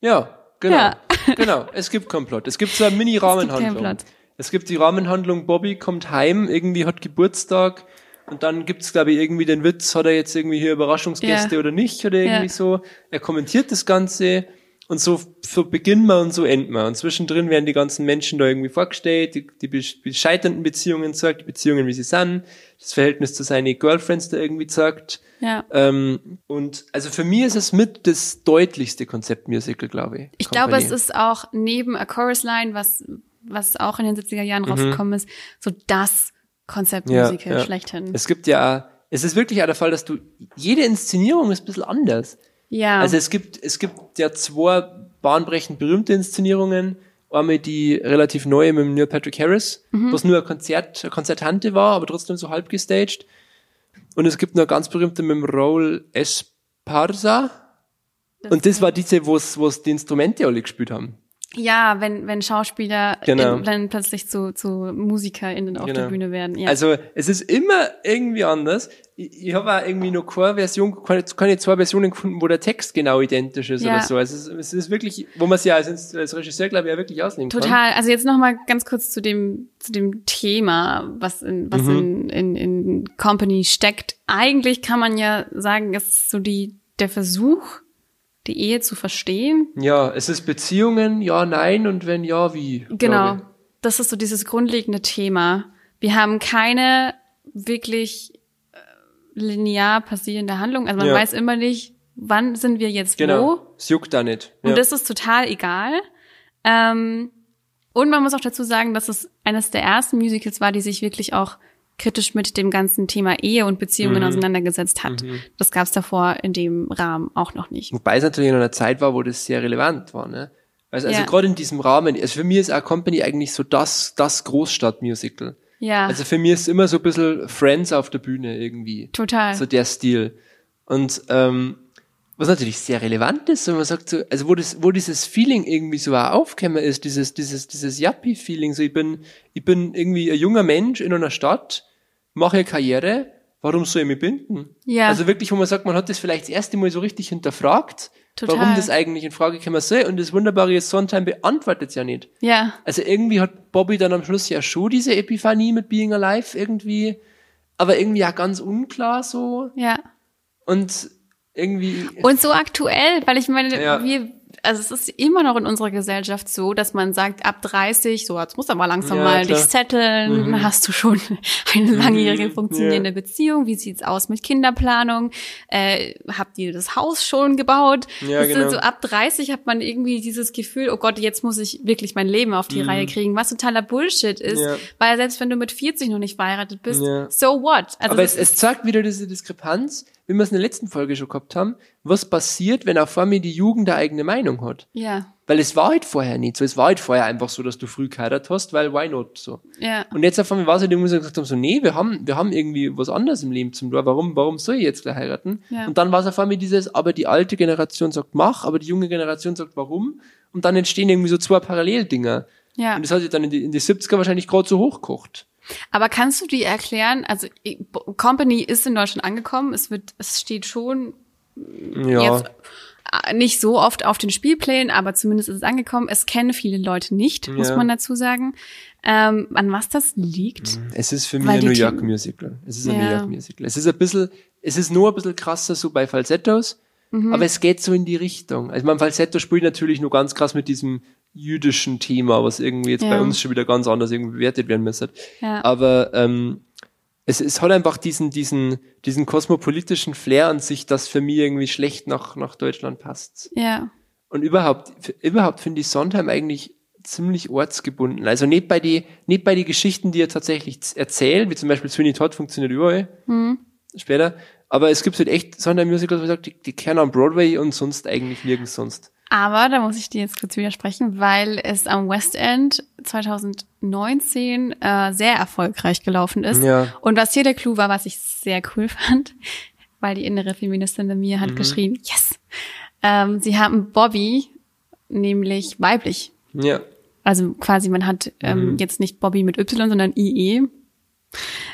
Ja, genau. Ja. genau. Es gibt keinen Plot. Es gibt so eine keinen Mini-Rahmenhandlung. Plot. Es gibt die Rahmenhandlung, Bobby kommt heim, irgendwie hat Geburtstag und dann gibt's glaube ich, irgendwie den Witz, hat er jetzt irgendwie hier Überraschungsgäste Ja. oder nicht oder irgendwie Ja. so. Er kommentiert das Ganze und so, so beginnen wir und so enden wir. Und zwischendrin werden die ganzen Menschen da irgendwie vorgestellt, die, die die scheiternden Beziehungen zeigt, die Beziehungen, wie sie sind, das Verhältnis zu seinen Girlfriends da irgendwie zeigt. Ja. Ähm, und also für mich ist es mit das deutlichste Konzeptmusical, glaube ich. Ich glaube, Company. es ist auch neben A Chorus Line, was, was auch in den 70er Jahren rausgekommen ist, so das Konzeptmusical schlechthin. Es gibt ja, es ist wirklich auch der Fall, dass du, jede Inszenierung ist ein bisschen anders. ja. Also es gibt, es gibt ja zwei bahnbrechend berühmte Inszenierungen. Einmal die relativ neue mit dem Neil Patrick Harris, Mhm. was nur ein Konzert, eine Konzertante war, aber trotzdem so halb gestaged. Und es gibt noch eine ganz berühmte mit dem Raul Esparza. Und das war diese, wo es, wo es die Instrumente alle gespielt haben. Ja, wenn, wenn Schauspieler Genau. in, dann plötzlich zu, zu MusikerInnen auf Genau. der Bühne werden. Ja. Also es ist immer irgendwie anders. Ich, ich habe auch irgendwie noch keine Version, keine, keine zwei Versionen gefunden, wo der Text genau identisch ist Ja. oder so. Also es ist, es ist wirklich, wo man es ja als, als Regisseur, glaube ich, ja wirklich ausnehmen kann. Total. Also jetzt noch mal ganz kurz zu dem zu dem Thema, was in was Mhm. in, in in Company steckt. Eigentlich kann man ja sagen, es ist so die der Versuch, die Ehe zu verstehen. Ja, es ist Beziehungen, ja, nein und wenn ja, wie. Genau. Das ist so dieses grundlegende Thema. Wir haben keine wirklich äh, linear passierende Handlung. Also man Ja. weiß immer nicht, wann sind wir jetzt. Genau. wo. Es juckt da nicht. Und Ja. das ist total egal. Ähm, und man muss auch dazu sagen, dass es eines der ersten Musicals war, die sich wirklich auch kritisch mit dem ganzen Thema Ehe und Beziehungen Mhm. auseinandergesetzt hat. Das gab es davor in dem Rahmen auch noch nicht. Wobei es natürlich in einer Zeit war, wo das sehr relevant war, ne? Also, also Ja. gerade in diesem Rahmen, also für mich ist auch Company eigentlich so das, das Großstadtmusical. Ja, Also für mich ist immer so ein bisschen Friends auf der Bühne irgendwie. total. So der Stil. Und ähm, was natürlich sehr relevant ist, wenn man sagt, so, also wo das, wo dieses Feeling irgendwie so auch aufgekommen ist, dieses, dieses, dieses Yuppie-Feeling, so ich bin, ich bin irgendwie ein junger Mensch in einer Stadt, mache Karriere, warum soll ich mich binden? Ja. Also wirklich, wo man sagt, man hat das vielleicht das erste Mal so richtig hinterfragt, Total. warum das eigentlich in Frage kommen soll. Und das Wunderbare ist, Sondheim beantwortet es ja nicht. ja, Also irgendwie hat Bobby dann am Schluss ja schon diese Epiphanie mit Being Alive irgendwie, aber irgendwie ja ganz unklar so ja. und irgendwie. Und so aktuell, weil ich meine, Ja. wir, also es ist immer noch in unserer Gesellschaft so, dass man sagt, ab 30, so, jetzt musst du aber langsam Ja, mal klar. Mhm. dich zetteln, hast du schon eine langjährige funktionierende Beziehung, wie sieht's aus mit Kinderplanung, äh, habt ihr das Haus schon gebaut? Ja, das genau. so ab 30 hat man irgendwie dieses Gefühl, oh Gott, jetzt muss ich wirklich mein Leben auf die Reihe kriegen, was totaler Bullshit ist, Mhm. Ja. weil selbst wenn du mit 40 noch nicht verheiratet bist, Ja. so what? Also aber es, es zeigt wieder diese Diskrepanz, wie wir es in der letzten Folge schon gehabt haben, was passiert, wenn auf einmal die Jugend eine eigene Meinung hat. ja, Weil es war halt vorher nicht so. Es war halt vorher einfach so, dass du früh geheiratet hast, weil why not so. ja. Und jetzt auf einmal war es halt irgendwie so gesagt haben, so, nee, wir haben, wir haben irgendwie was anderes im Leben zum tun. Warum, warum soll ich jetzt gleich heiraten? Ja. Und dann war es auf einmal dieses, aber die alte Generation sagt mach, aber die junge Generation sagt warum. Und dann entstehen irgendwie so zwei Paralleldinger. Ja. Und das hat sich dann in die, in die 70er wahrscheinlich gerade so hochgekocht. Aber kannst du die erklären? Also Company ist in Deutschland angekommen. Es wird, es steht schon Ja. jetzt äh, nicht so oft auf den Spielplänen, aber zumindest ist es angekommen. Es kennen viele Leute nicht, muss Ja. man dazu sagen. Ähm, an was das liegt? Es ist für mich ein New York Musical. Es ist ein Ja. New York Musical. Es ist ein bisschen, es ist nur ein bisschen krasser so bei Falsettos, Mhm. aber es geht so in die Richtung. Also mein Falsetto spielt natürlich nur ganz krass mit diesem jüdischen Thema, was irgendwie jetzt bei Ja. uns schon wieder ganz anders irgendwie bewertet werden müsste. Ja. Aber ähm, es, es hat einfach diesen, diesen, diesen kosmopolitischen Flair an sich, das für mich irgendwie schlecht nach, nach Deutschland passt. Ja. Und überhaupt, überhaupt finde ich Sondheim eigentlich ziemlich ortsgebunden. Also nicht bei die, nicht bei die Geschichten, die er tatsächlich erzählt, wie zum Beispiel Sweeney Todd funktioniert überall. Später. Aber es gibt halt echt Sondheim-Musicals, wo ich sage, die, die kennen am Broadway und sonst eigentlich nirgends sonst. Aber da muss ich dir jetzt kurz widersprechen, weil es am West End 2019 äh, sehr erfolgreich gelaufen ist. Ja. Und was hier der Clou war, was ich sehr cool fand, weil die innere Feministin in mir hat geschrien, yes! Ähm, sie haben Bobby nämlich weiblich. Ja. Also quasi, man hat ähm, jetzt nicht Bobby mit Y, sondern IE.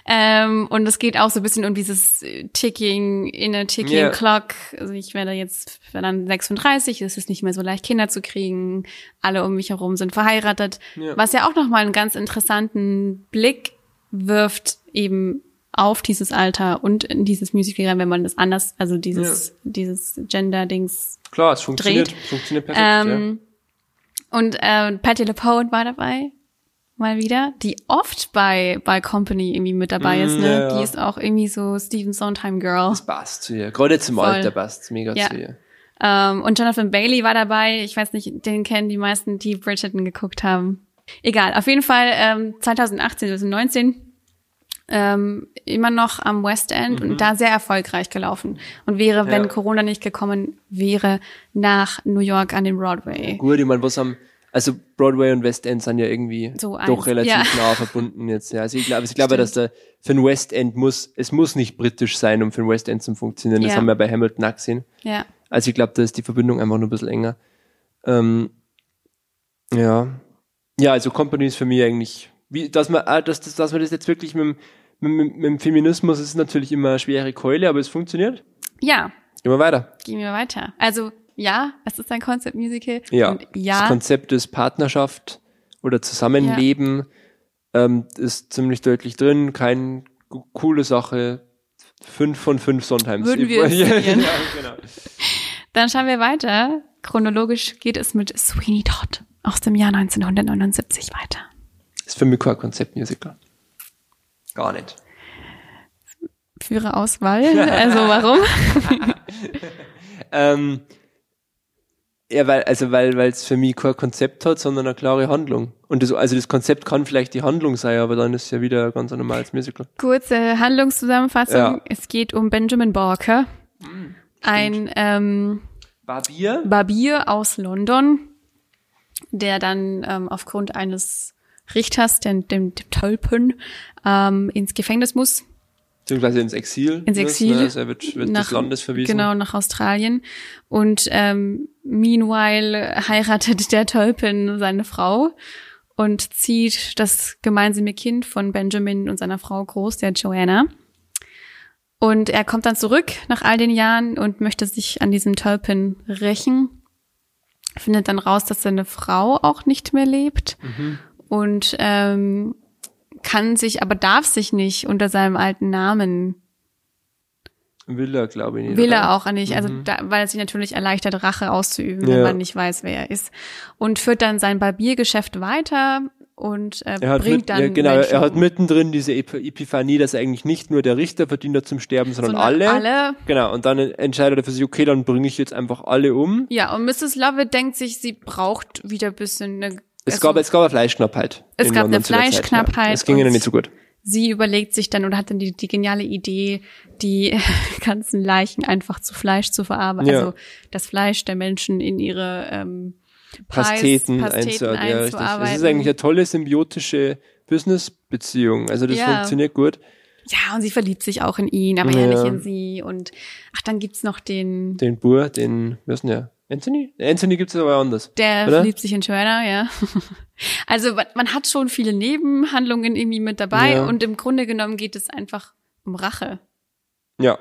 Ähm, und es geht auch so ein bisschen um dieses Ticking, inner Ticking Ja. Clock. Also ich werde jetzt werde dann 36, es ist nicht mehr so leicht, Kinder zu kriegen. Alle um mich herum sind verheiratet. Ja. Was ja auch nochmal einen ganz interessanten Blick wirft eben auf dieses Alter und in dieses Musical, rein, wenn man das anders, also dieses, dieses Gender-Dings Klar, es funktioniert. Dreht. Funktioniert perfekt. ähm, Und äh, Patti LuPone war dabei, mal wieder, die oft bei bei Company irgendwie mit dabei ist. Ne? Mm, ja, ja. Die ist auch irgendwie so Steven Sondheim Girl. Das passt zu ihr. Gerade zum Voll. Alter passt mega Ja. zu ihr. Ähm, und Jonathan Bailey war dabei. Ich weiß nicht, den kennen die meisten, die Bridgerton geguckt haben. Egal, auf jeden Fall ähm, 2018, 2019 ähm, immer noch am West End und da sehr erfolgreich gelaufen. Und wäre, wenn Mhm. Ja. Corona nicht gekommen wäre, nach New York an den Broadway. Gut, ich meine, was am, also Broadway und West End sind ja irgendwie So doch relativ ja. nah verbunden jetzt. Ja. Also ich glaube, ich glaube, dass der für ein West End muss, es muss nicht britisch sein, um für ein West End zu funktionieren. Das Ja. haben wir bei Hamilton auch gesehen. Ja. Also ich glaube, da ist die Verbindung einfach nur ein bisschen enger. Ähm, ja. Ja, also Company ist für mich eigentlich, wie, dass man, ah, dass, dass, dass man das jetzt wirklich mit, dem- mit, mit dem Feminismus ist natürlich immer eine schwere Keule, aber es funktioniert. Ja, Gehen wir weiter. gehen wir weiter. Also ja, es ist ein Concept Musical. Ja. Und Das ja, Konzept ist Partnerschaft oder Zusammenleben ähm, ist ziemlich deutlich drin. Kein co- coole Sache. Fünf von fünf Sondheims. Würden wir ja, ja, genau. dann schauen wir weiter. Chronologisch geht es mit Sweeney Todd aus dem Jahr 1979 weiter. Ist für mich kein Konzeptmusical. Gar nicht. Führe Auswahl. Also warum? Ähm, ja, weil, also weil, weil es für mich kein Konzept hat, sondern eine klare Handlung. Und das, also das Konzept kann vielleicht die Handlung sein, aber dann ist es ja wieder ein ganz normales Musical. Kurze Handlungszusammenfassung. Ja. Es geht um Benjamin Barker, ein ähm, Barbier? Barbier aus London, der dann ähm, aufgrund eines Richters, dem, dem, dem Tölpen, ähm, ins Gefängnis muss. Beziehungsweise ins Exil. Ins Exil. Ne? Also er wird, wird des Landes verwiesen. Genau, nach Australien. Und ähm, meanwhile heiratet der Tölpin seine Frau und zieht das gemeinsame Kind von Benjamin und seiner Frau groß, der Joanna. Und er kommt dann zurück nach all den Jahren und möchte sich an diesem Tölpin rächen. Findet dann raus, dass seine Frau auch nicht mehr lebt. Mhm. Und ähm, kann sich, aber darf sich nicht unter seinem alten Namen Will er, glaube ich nicht. Will er auch nicht, also da, weil es sich natürlich erleichtert, Rache auszuüben, wenn Ja. man nicht weiß, wer er ist. Und führt dann sein Barbiergeschäft weiter und äh, bringt mit, dann ja, genau, Menschen er hat mittendrin diese Ep- Epiphanie, dass eigentlich nicht nur der Richter verdient hat zum Sterben, sondern, Sondern alle. alle. Genau, und dann entscheidet er für sich, okay, dann bringe ich jetzt einfach alle um. Ja, und Mrs. Lovett denkt sich, sie braucht wieder ein bisschen eine, Es, also gab, es gab eine Fleischknappheit. Es gab London eine der Zeit, Fleischknappheit Ja. Es ging ihnen nicht so gut. Sie überlegt sich dann oder hat dann die, die geniale Idee, die ganzen Leichen einfach zu Fleisch zu verarbeiten, Ja. also das Fleisch der Menschen in ihre ähm, Pies- Pasteten, Pasteten einzuarbeiten. Ja, richtig. Einzuarbeiten. ist eigentlich eine tolle symbiotische Business-Beziehung. Also das Ja. funktioniert gut. Ja, und sie verliebt sich auch in ihn, aber ja, Ja. nicht in sie. Und ach, dann gibt's noch den, Den Bur, den, was denn ja? Anthony? Anthony gibt's aber anders. der Oder? verliebt sich in Joanna, ja. Also man- hat schon viele Nebenhandlungen irgendwie mit dabei Ja. und im Grunde genommen geht es einfach um Rache. Ja.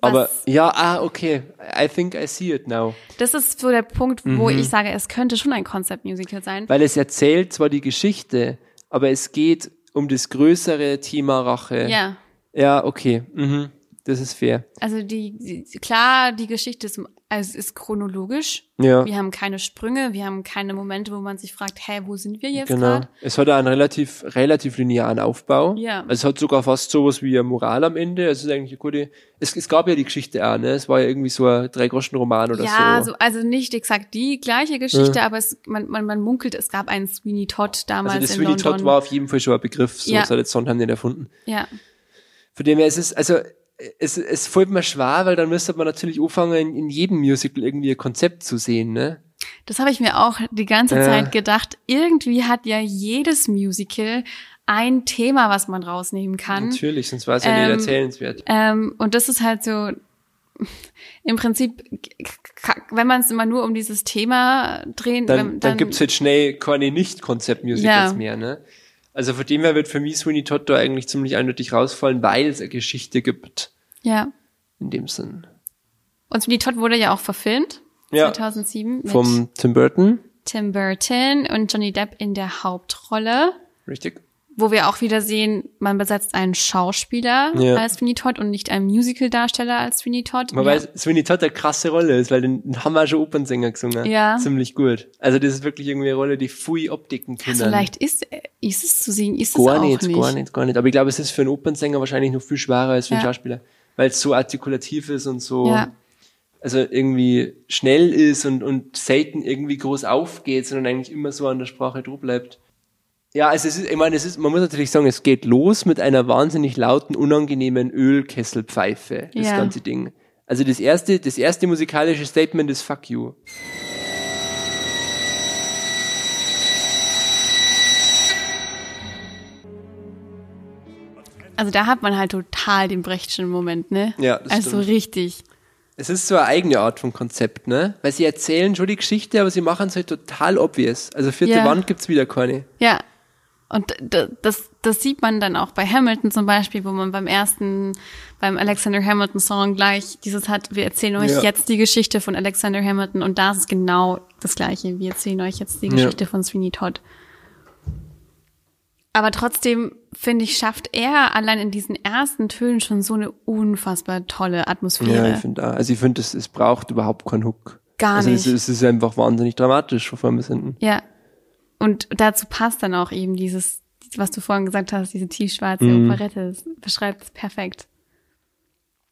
Aber Was- ja, ah, okay. I think I see it now. Das ist so der Punkt, wo Mhm. ich sage, es könnte schon ein Concept-Musical sein. Weil es erzählt zwar die Geschichte, aber es geht um das größere Thema Rache. Ja. Ja, okay. Mhm. Das ist fair. Also die, die klar, die Geschichte ist, also ist chronologisch. Ja. Wir haben keine Sprünge, wir haben keine Momente, wo man sich fragt, hä, wo sind wir jetzt Genau. gerade? Es hat einen relativ, relativ linearen Aufbau. Ja. Also es hat sogar fast sowas wie eine Moral am Ende. Es ist eigentlich eine gute. Es, es gab ja die Geschichte auch, ne? Es war ja irgendwie so ein Drei-Groschen-Roman oder Ja, so. so, also nicht exakt die gleiche Geschichte, aber es, man, man, man munkelt, es gab einen Sweeney Todd damals Also das in Sweeney London. Todd war auf jeden Fall schon ein Begriff. So, Ja. hat jetzt Sondheim nicht erfunden. ja, Von dem her ist es, also es, es fällt mir schwer, weil dann müsste man natürlich anfangen, in, in jedem Musical irgendwie ein Konzept zu sehen, ne? das habe ich mir auch die ganze Ja. Zeit gedacht. Irgendwie hat ja jedes Musical ein Thema, was man rausnehmen kann. Natürlich, sonst war es ja nicht Ähm, erzählenswert. Ähm, und das ist halt so, im Prinzip, wenn man es immer nur um dieses Thema drehen, Dann, wenn- dann, gibt's jetzt schnell keine Nicht-Konzept-Musicals Ja. mehr, ne? Also von dem her wird für mich Sweeney Todd da eigentlich ziemlich eindeutig rausfallen, weil es eine Geschichte gibt, ja. in dem Sinn. Und Sweeney Todd wurde ja auch verfilmt, Ja. 2007, mit Vom Tim Burton, Tim Burton und Johnny Depp in der Hauptrolle. richtig? Wo wir auch wieder sehen, man besetzt einen Schauspieler Ja. als Sweeney Todd und nicht einen Musical-Darsteller als Sweeney Todd. Man ja. Sweeney Todd eine krasse Rolle ist, weil den, haben wir schon Opernsänger gesungen. Ja. Ziemlich gut. Also das ist wirklich irgendwie eine Rolle, die Fui Optiken können. so leicht ist, ist es zu singen, ist Gar es auch nicht, nicht. gar nicht, gar nicht. Aber ich glaube, es ist für einen Opernsänger wahrscheinlich noch viel schwerer als für einen Ja. Schauspieler, weil es so artikulativ ist und so, Ja. also irgendwie schnell ist und, und selten irgendwie groß aufgeht, sondern eigentlich immer so an der Sprache dran bleibt. Ja, also es ist, ich meine, es ist, man muss natürlich sagen, es geht los mit einer wahnsinnig lauten, unangenehmen Ölkesselpfeife, das Ja. ganze Ding. Also das erste, das erste musikalische Statement ist Fuck you. Also da hat man halt total den Brechtschen Moment, ne? Ja, das Also stimmt. richtig. Es ist so eine eigene Art von Konzept, ne? Weil sie erzählen schon die Geschichte, aber sie machen es halt total obvious. Also vierte Ja. Wand gibt's wieder keine. Ja. Und das, das sieht man dann auch bei Hamilton zum Beispiel, wo man beim ersten, beim Alexander Hamilton Song gleich dieses hat, wir erzählen euch Ja. jetzt die Geschichte von Alexander Hamilton und da ist es genau das Gleiche. Wir erzählen euch jetzt die Ja. Geschichte von Sweeney Todd. Aber trotzdem, finde ich, schafft er allein in diesen ersten Tönen schon so eine unfassbar tolle Ja, Atmosphäre. ich finde auch. Also ich finde, es, es braucht überhaupt keinen Hook. Gar also nicht. Es, es ist einfach wahnsinnig dramatisch von vorne bis hinten. Ja. Und dazu passt dann auch eben dieses, was du vorhin gesagt hast, diese tiefschwarze Mhm. Operette. Das beschreibt es perfekt.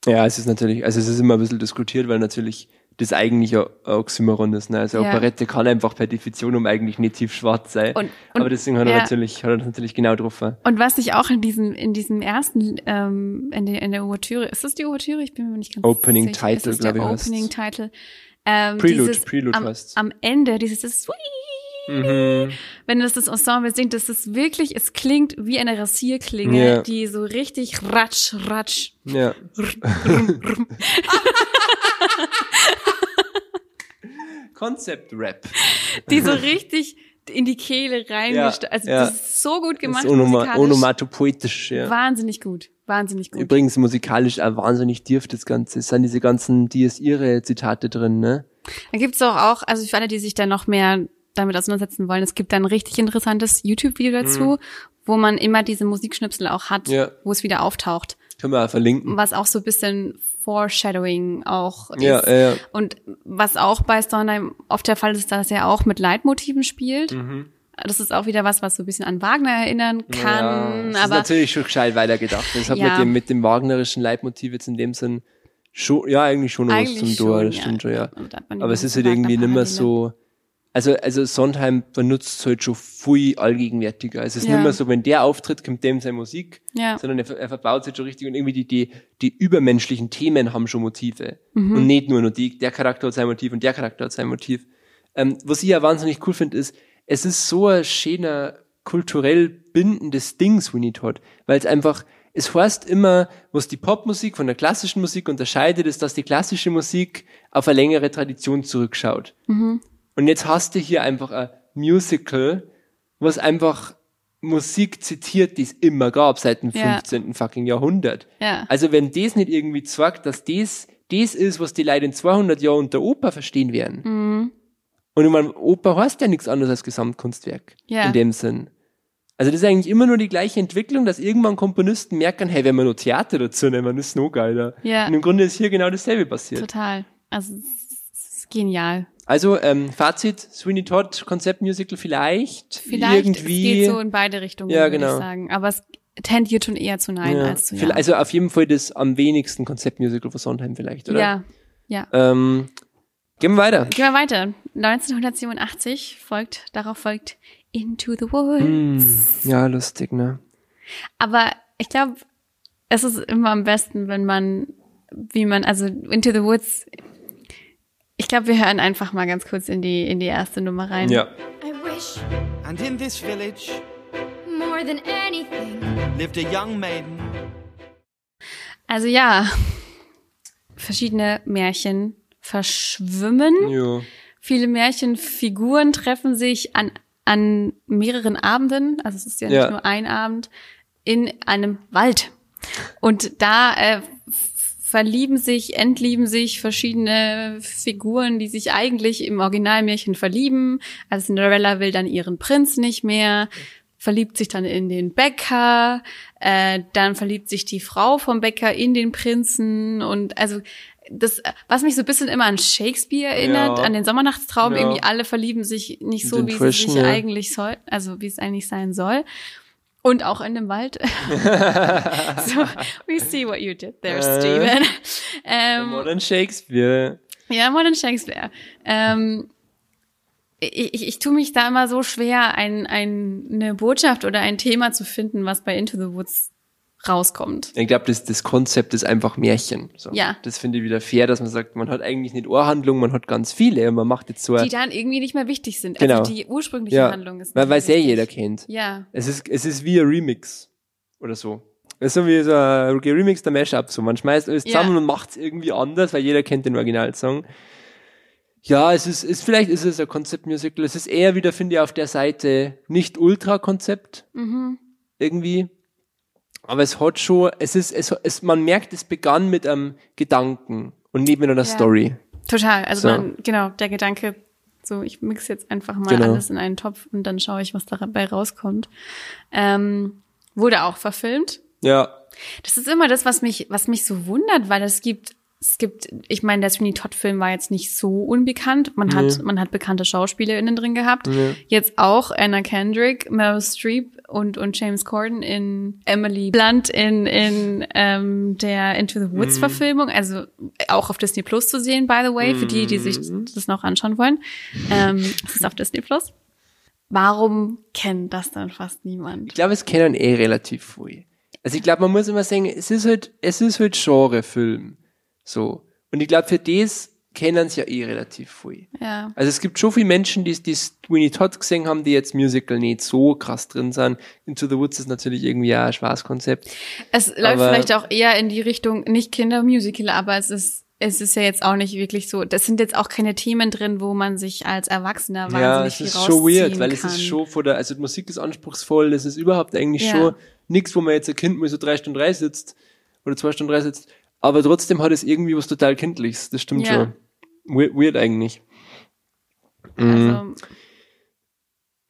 Ja, es ist natürlich, also es ist immer ein bisschen diskutiert, weil natürlich das eigentlich ein Oxymoron ist. Ne? Also Ja. Operette kann einfach per Definition um eigentlich nicht tiefschwarz sein. Und- und- aber deswegen hat er ja. natürlich, hat er das natürlich genau drauf. Und was ich auch in diesem, in diesem ersten, ähm, in der, in der Ouvertüre, ist das die Ouvertüre? Ich bin mir nicht ganz Opening sicher. Title, ist das der glaub ich, heißt's. Opening Title. Ähm, Prelude, dieses, Prelude am, heißt's. am Ende, dieses Sweet. Mhm. Wenn das das Ensemble singt, das ist wirklich, es klingt wie eine Rasierklinge, Ja. die so richtig ratsch, ratsch. Ja. Concept Rap. die so richtig in die Kehle reingestellt. also ja. das ist so gut Das gemacht. ist onoma musikalisch. onomatopoetisch, ja. Wahnsinnig gut. Wahnsinnig gut. Übrigens musikalisch auch wahnsinnig tief das Ganze. Es sind diese ganzen Dies ihre Zitate drin, ne? Dann gibt's doch auch, also für alle, die sich da noch mehr damit auseinandersetzen wollen, es gibt da ein richtig interessantes YouTube-Video dazu, wo man immer diese Musikschnipsel auch hat, Mhm. Ja. wo es wieder auftaucht. Können wir verlinken. Was auch so ein bisschen Foreshadowing auch ist. Ja, ja, ja. Und was auch bei Sondheim oft der Fall ist, dass er auch mit Leitmotiven spielt. Mhm. Das ist auch wieder was, was so ein bisschen an Wagner erinnern kann. ja, das ist aber natürlich schon gescheit weitergedacht. Das hat Ja. mit dem, mit dem wagnerischen Leitmotiv jetzt in dem Sinn schon, ja, eigentlich schon noch was Eigentlich zum schon, das stimmt schon, ja. Aber es ist halt irgendwie nicht mehr so, also, also Sondheim benutzt halt schon viel allgegenwärtiger. Also es ist Ja. nicht mehr so, wenn der auftritt, kommt dem seine Musik, Ja. sondern er, er verbaut sich schon richtig und irgendwie die, die, die übermenschlichen Themen haben schon Motive. Mhm. Und nicht nur, nur die, der Charakter hat sein Motiv und der Charakter hat sein Motiv. Ähm, was ich ja wahnsinnig cool finde, ist, es ist so ein schöner, kulturell bindendes Ding, Sweeney Todd, weil es einfach, es heißt immer, was die Popmusik von der klassischen Musik unterscheidet, ist, dass die klassische Musik auf eine längere Tradition zurückschaut. Und jetzt hast du hier einfach ein Musical, was einfach Musik zitiert, die es immer gab, seit dem Ja. 15. fucking Jahrhundert. Ja. Also wenn das nicht irgendwie zeigt, dass das das ist, was die Leute in 200 Jahren unter Oper verstehen werden. Mhm. Und ich meine, Oper heißt ja nichts anderes als Gesamtkunstwerk. Ja. In dem Sinn. Also das ist eigentlich immer nur die gleiche Entwicklung, dass irgendwann Komponisten merken, hey, wenn wir nur Theater dazu nehmen, ist noch geiler. Ja. Und im Grunde ist hier genau dasselbe passiert. Total. Also es ist genial. Also ähm, Fazit, Sweeney Todd, Konzeptmusical vielleicht, Vielleicht irgendwie. es geht so in beide Richtungen, Ja, würde genau. ich sagen. Aber es tendiert schon eher zu Nein ja. als zu Ja. Also auf jeden Fall das am wenigsten Konzeptmusical von Sondheim vielleicht, oder? ja, ja. Ähm, gehen wir weiter. Gehen wir weiter. 1987 folgt, darauf folgt Into the Woods. Hm, ja, lustig, ne? Aber ich glaube, es ist immer am besten, wenn man, wie man, also Into the Woods, ich glaube, wir hören einfach mal ganz kurz in die, in die erste Nummer rein. Ja. I wish And in this village more than anything. lived a young maiden. Also ja, verschiedene Märchen verschwimmen. Ja. Viele Märchenfiguren treffen sich an, an mehreren Abenden, also es ist ja, Ja. nicht nur ein Abend, in einem Wald. Und da äh, verlieben sich, entlieben sich verschiedene Figuren, die sich eigentlich im Originalmärchen verlieben. Also Cinderella will dann ihren Prinz nicht mehr, verliebt sich dann in den Bäcker, äh, dann verliebt sich die Frau vom Bäcker in den Prinzen und also das, was mich so ein bisschen immer an Shakespeare erinnert, Ja. an den Sommernachtstraum, Ja. irgendwie alle verlieben sich nicht so, Den wie sie Frischen, sich ja. eigentlich soll, also wie es eigentlich sein soll. Und auch in dem Wald. so, we see what you did there, Äh. Steven. Ähm, Modern Shakespeare. ja, Modern Shakespeare. Ähm, ich, ich, ich tue mich da immer so schwer, ein, ein, eine Botschaft oder ein Thema zu finden, was bei Into the Woods rauskommt. Ich glaube, das, das Konzept ist einfach Märchen. So. Ja. Das finde ich wieder fair, dass man sagt, man hat eigentlich nicht Ohrhandlung, man hat ganz viele und man macht jetzt so Die dann irgendwie nicht mehr wichtig sind. Genau. Also die ursprüngliche ja, Handlung ist weil es mehr eh jeder kennt. Ja, Es ist, es ist wie ein Remix oder so. Es ist so wie so ein geremixter Mashup. So. Man schmeißt alles zusammen Ja. und macht es irgendwie anders, weil jeder kennt den Originalsong. Ja, es ist, ist vielleicht ist es ein Konzeptmusical. Es ist eher wieder, finde ich, auf der Seite nicht Ultra-Konzept. Mhm. Irgendwie. Aber es hat schon, es ist, es, es, man merkt, es begann mit einem Gedanken und nicht mit einer Story. total. Also So. man, genau, der Gedanke, so ich mix jetzt einfach mal Genau. alles in einen Topf und dann schaue ich, was dabei rauskommt. Ähm, wurde auch verfilmt. Ja. Das ist immer das, was mich, was mich so wundert, weil es gibt, es gibt, ich meine, der Sweeney Todd-Film war jetzt nicht so unbekannt. Man hat, man hat bekannte SchauspielerInnen drin gehabt. Jetzt auch Anna Kendrick, Meryl Streep und, und James Corden in Emily Blunt in, in ähm, der Into the Woods Verfilmung. Also auch auf Disney Plus zu sehen, by the way, für die, die sich das noch anschauen wollen. Ähm, es ist auf Disney Plus. Warum kennt das dann fast niemand? Ich glaube, es kennen eh relativ viel. Also ich glaube, man muss immer sagen, es ist halt, es ist halt Genrefilm. So. Und ich glaube, für das kennen es ja eh relativ viel. Ja. Also es gibt schon viele Menschen, die, die Sweeney Todd gesehen haben, die jetzt Musical nicht so krass drin sind. Into the Woods ist natürlich irgendwie auch ein Spaßkonzept. Es läuft vielleicht auch eher in die Richtung, nicht Kindermusical, aber es ist, es ist ja jetzt auch nicht wirklich so. Das sind jetzt auch keine Themen drin, wo man sich als Erwachsener wahnsinnig Ja, es ist schon weird, weil es kann. ist schon vor der, also die Musik ist anspruchsvoll, das ist überhaupt eigentlich Ja. schon nichts, wo man jetzt ein Kind mal so drei Stunden drei sitzt oder zwei Stunden drei sitzt. Aber trotzdem hat es irgendwie was total Kindliches, das stimmt Ja. schon. Weird, weird eigentlich. Also,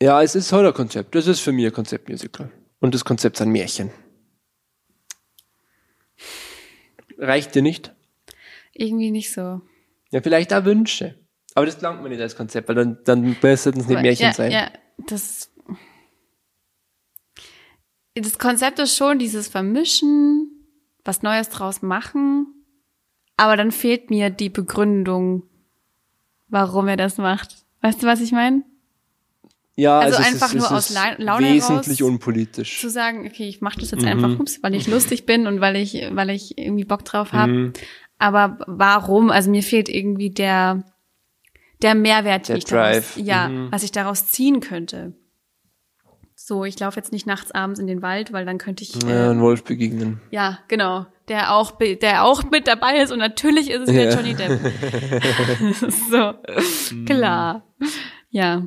Ja, es ist halt ein Konzept. Das ist für mich ein Konzeptmusical. Und das Konzept sind Märchen. Reicht dir nicht? irgendwie nicht so. Ja, vielleicht auch Wünsche. Aber das langt mir nicht als Konzept, weil dann, dann sollten es nicht Märchen ja, sein. Ja, das. Das Konzept ist schon dieses Vermischen, was Neues draus machen, aber dann fehlt mir die Begründung, warum er das macht. Weißt du, was ich meine? Ja, Also es einfach ist, nur aus La- Laune wesentlich raus unpolitisch. Zu sagen, okay, ich mache das jetzt Mhm. einfach, ups, weil ich lustig bin und weil ich, weil ich irgendwie Bock drauf habe. Mhm. Aber warum? Also mir fehlt irgendwie der, der Mehrwert, Der ich daraus, ja, Mhm. was ich daraus ziehen könnte. So, ich laufe jetzt nicht nachts abends in den Wald, weil dann könnte ich, Ja, äh, ein Wolf begegnen. ja, genau, der auch, der auch mit dabei ist und natürlich ist es Ja. Johnny Depp. so, klar. Ja.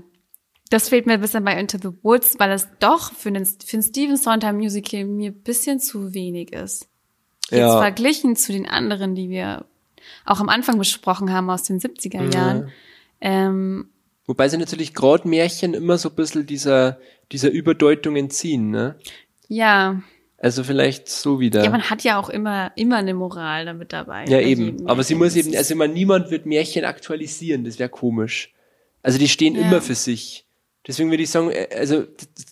Das fehlt mir ein bisschen bei Into the Woods, weil es doch für einen, für ein Steven Sondheim Musical mir ein bisschen zu wenig ist. Jetzt Ja. verglichen zu den anderen, die wir auch am Anfang besprochen haben aus den 70er Jahren. Ähm, Wobei sie natürlich gerade Märchen immer so ein bisschen dieser, dieser Überdeutung entziehen, ne? ja. Also vielleicht so wieder. ja, man hat ja auch immer, immer eine Moral damit dabei. Ja, bei eben. Aber sie muss eben, also man, niemand wird Märchen aktualisieren, das wäre komisch. Also die stehen Ja. immer für sich. Deswegen würde ich sagen, äh, also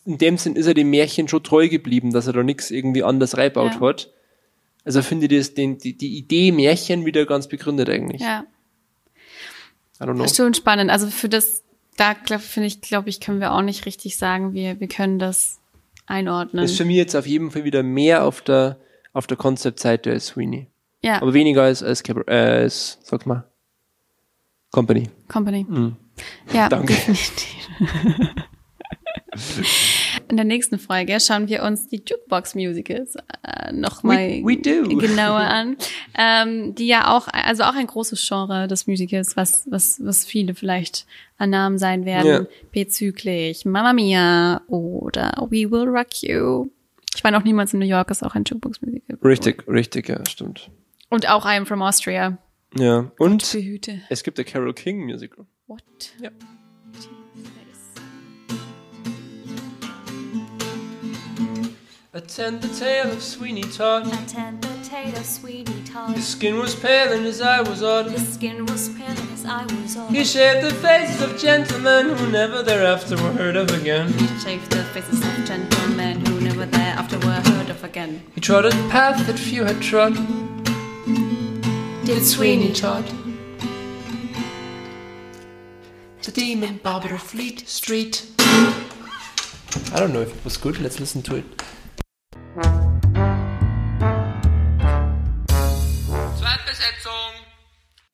in dem Sinn ist er dem Märchen schon treu geblieben, dass er da nichts irgendwie anders reinbaut Ja. hat. Also finde ich das, den, die, die Idee Märchen wieder ganz begründet eigentlich. Ja, I don't know. ist schon spannend. Also für das, da finde ich, glaube ich, können wir auch nicht richtig sagen, wir, wir können das einordnen. Ist für mich jetzt auf jeden Fall wieder mehr auf der, auf der Konzeptseite als Sweeney. ja, Aber weniger als, als, äh, als sag mal, Company. Company. Ja, Mhm. Danke. In der nächsten Folge schauen wir uns die Jukebox-Musicals äh, nochmal genauer an, ähm, die ja auch, also auch ein großes Genre des Musicals, was, was, was viele vielleicht an Namen sein werden, Ja. bezüglich Mamma Mia oder We Will Rock You. Ich war noch niemals in New York, ist auch ein Jukebox-Musical. Richtig, richtig, ja, stimmt. Und auch I'm from Austria. Ja. Und es gibt der Carol King Musical. What? Ja. Attend the tale of Sweeney Todd. Attend the tale of Sweeney Todd. His skin was pale and his eye was odd. His skin was pale and his eye was on. He shaved the faces of gentlemen who never thereafter were heard of again. He shaved the faces of gentlemen who never thereafter were heard of again. He trod a path that few had trod. Did Sweeney Todd. The demon barber of Fleet Street. I don't know if it was good. Let's listen to it.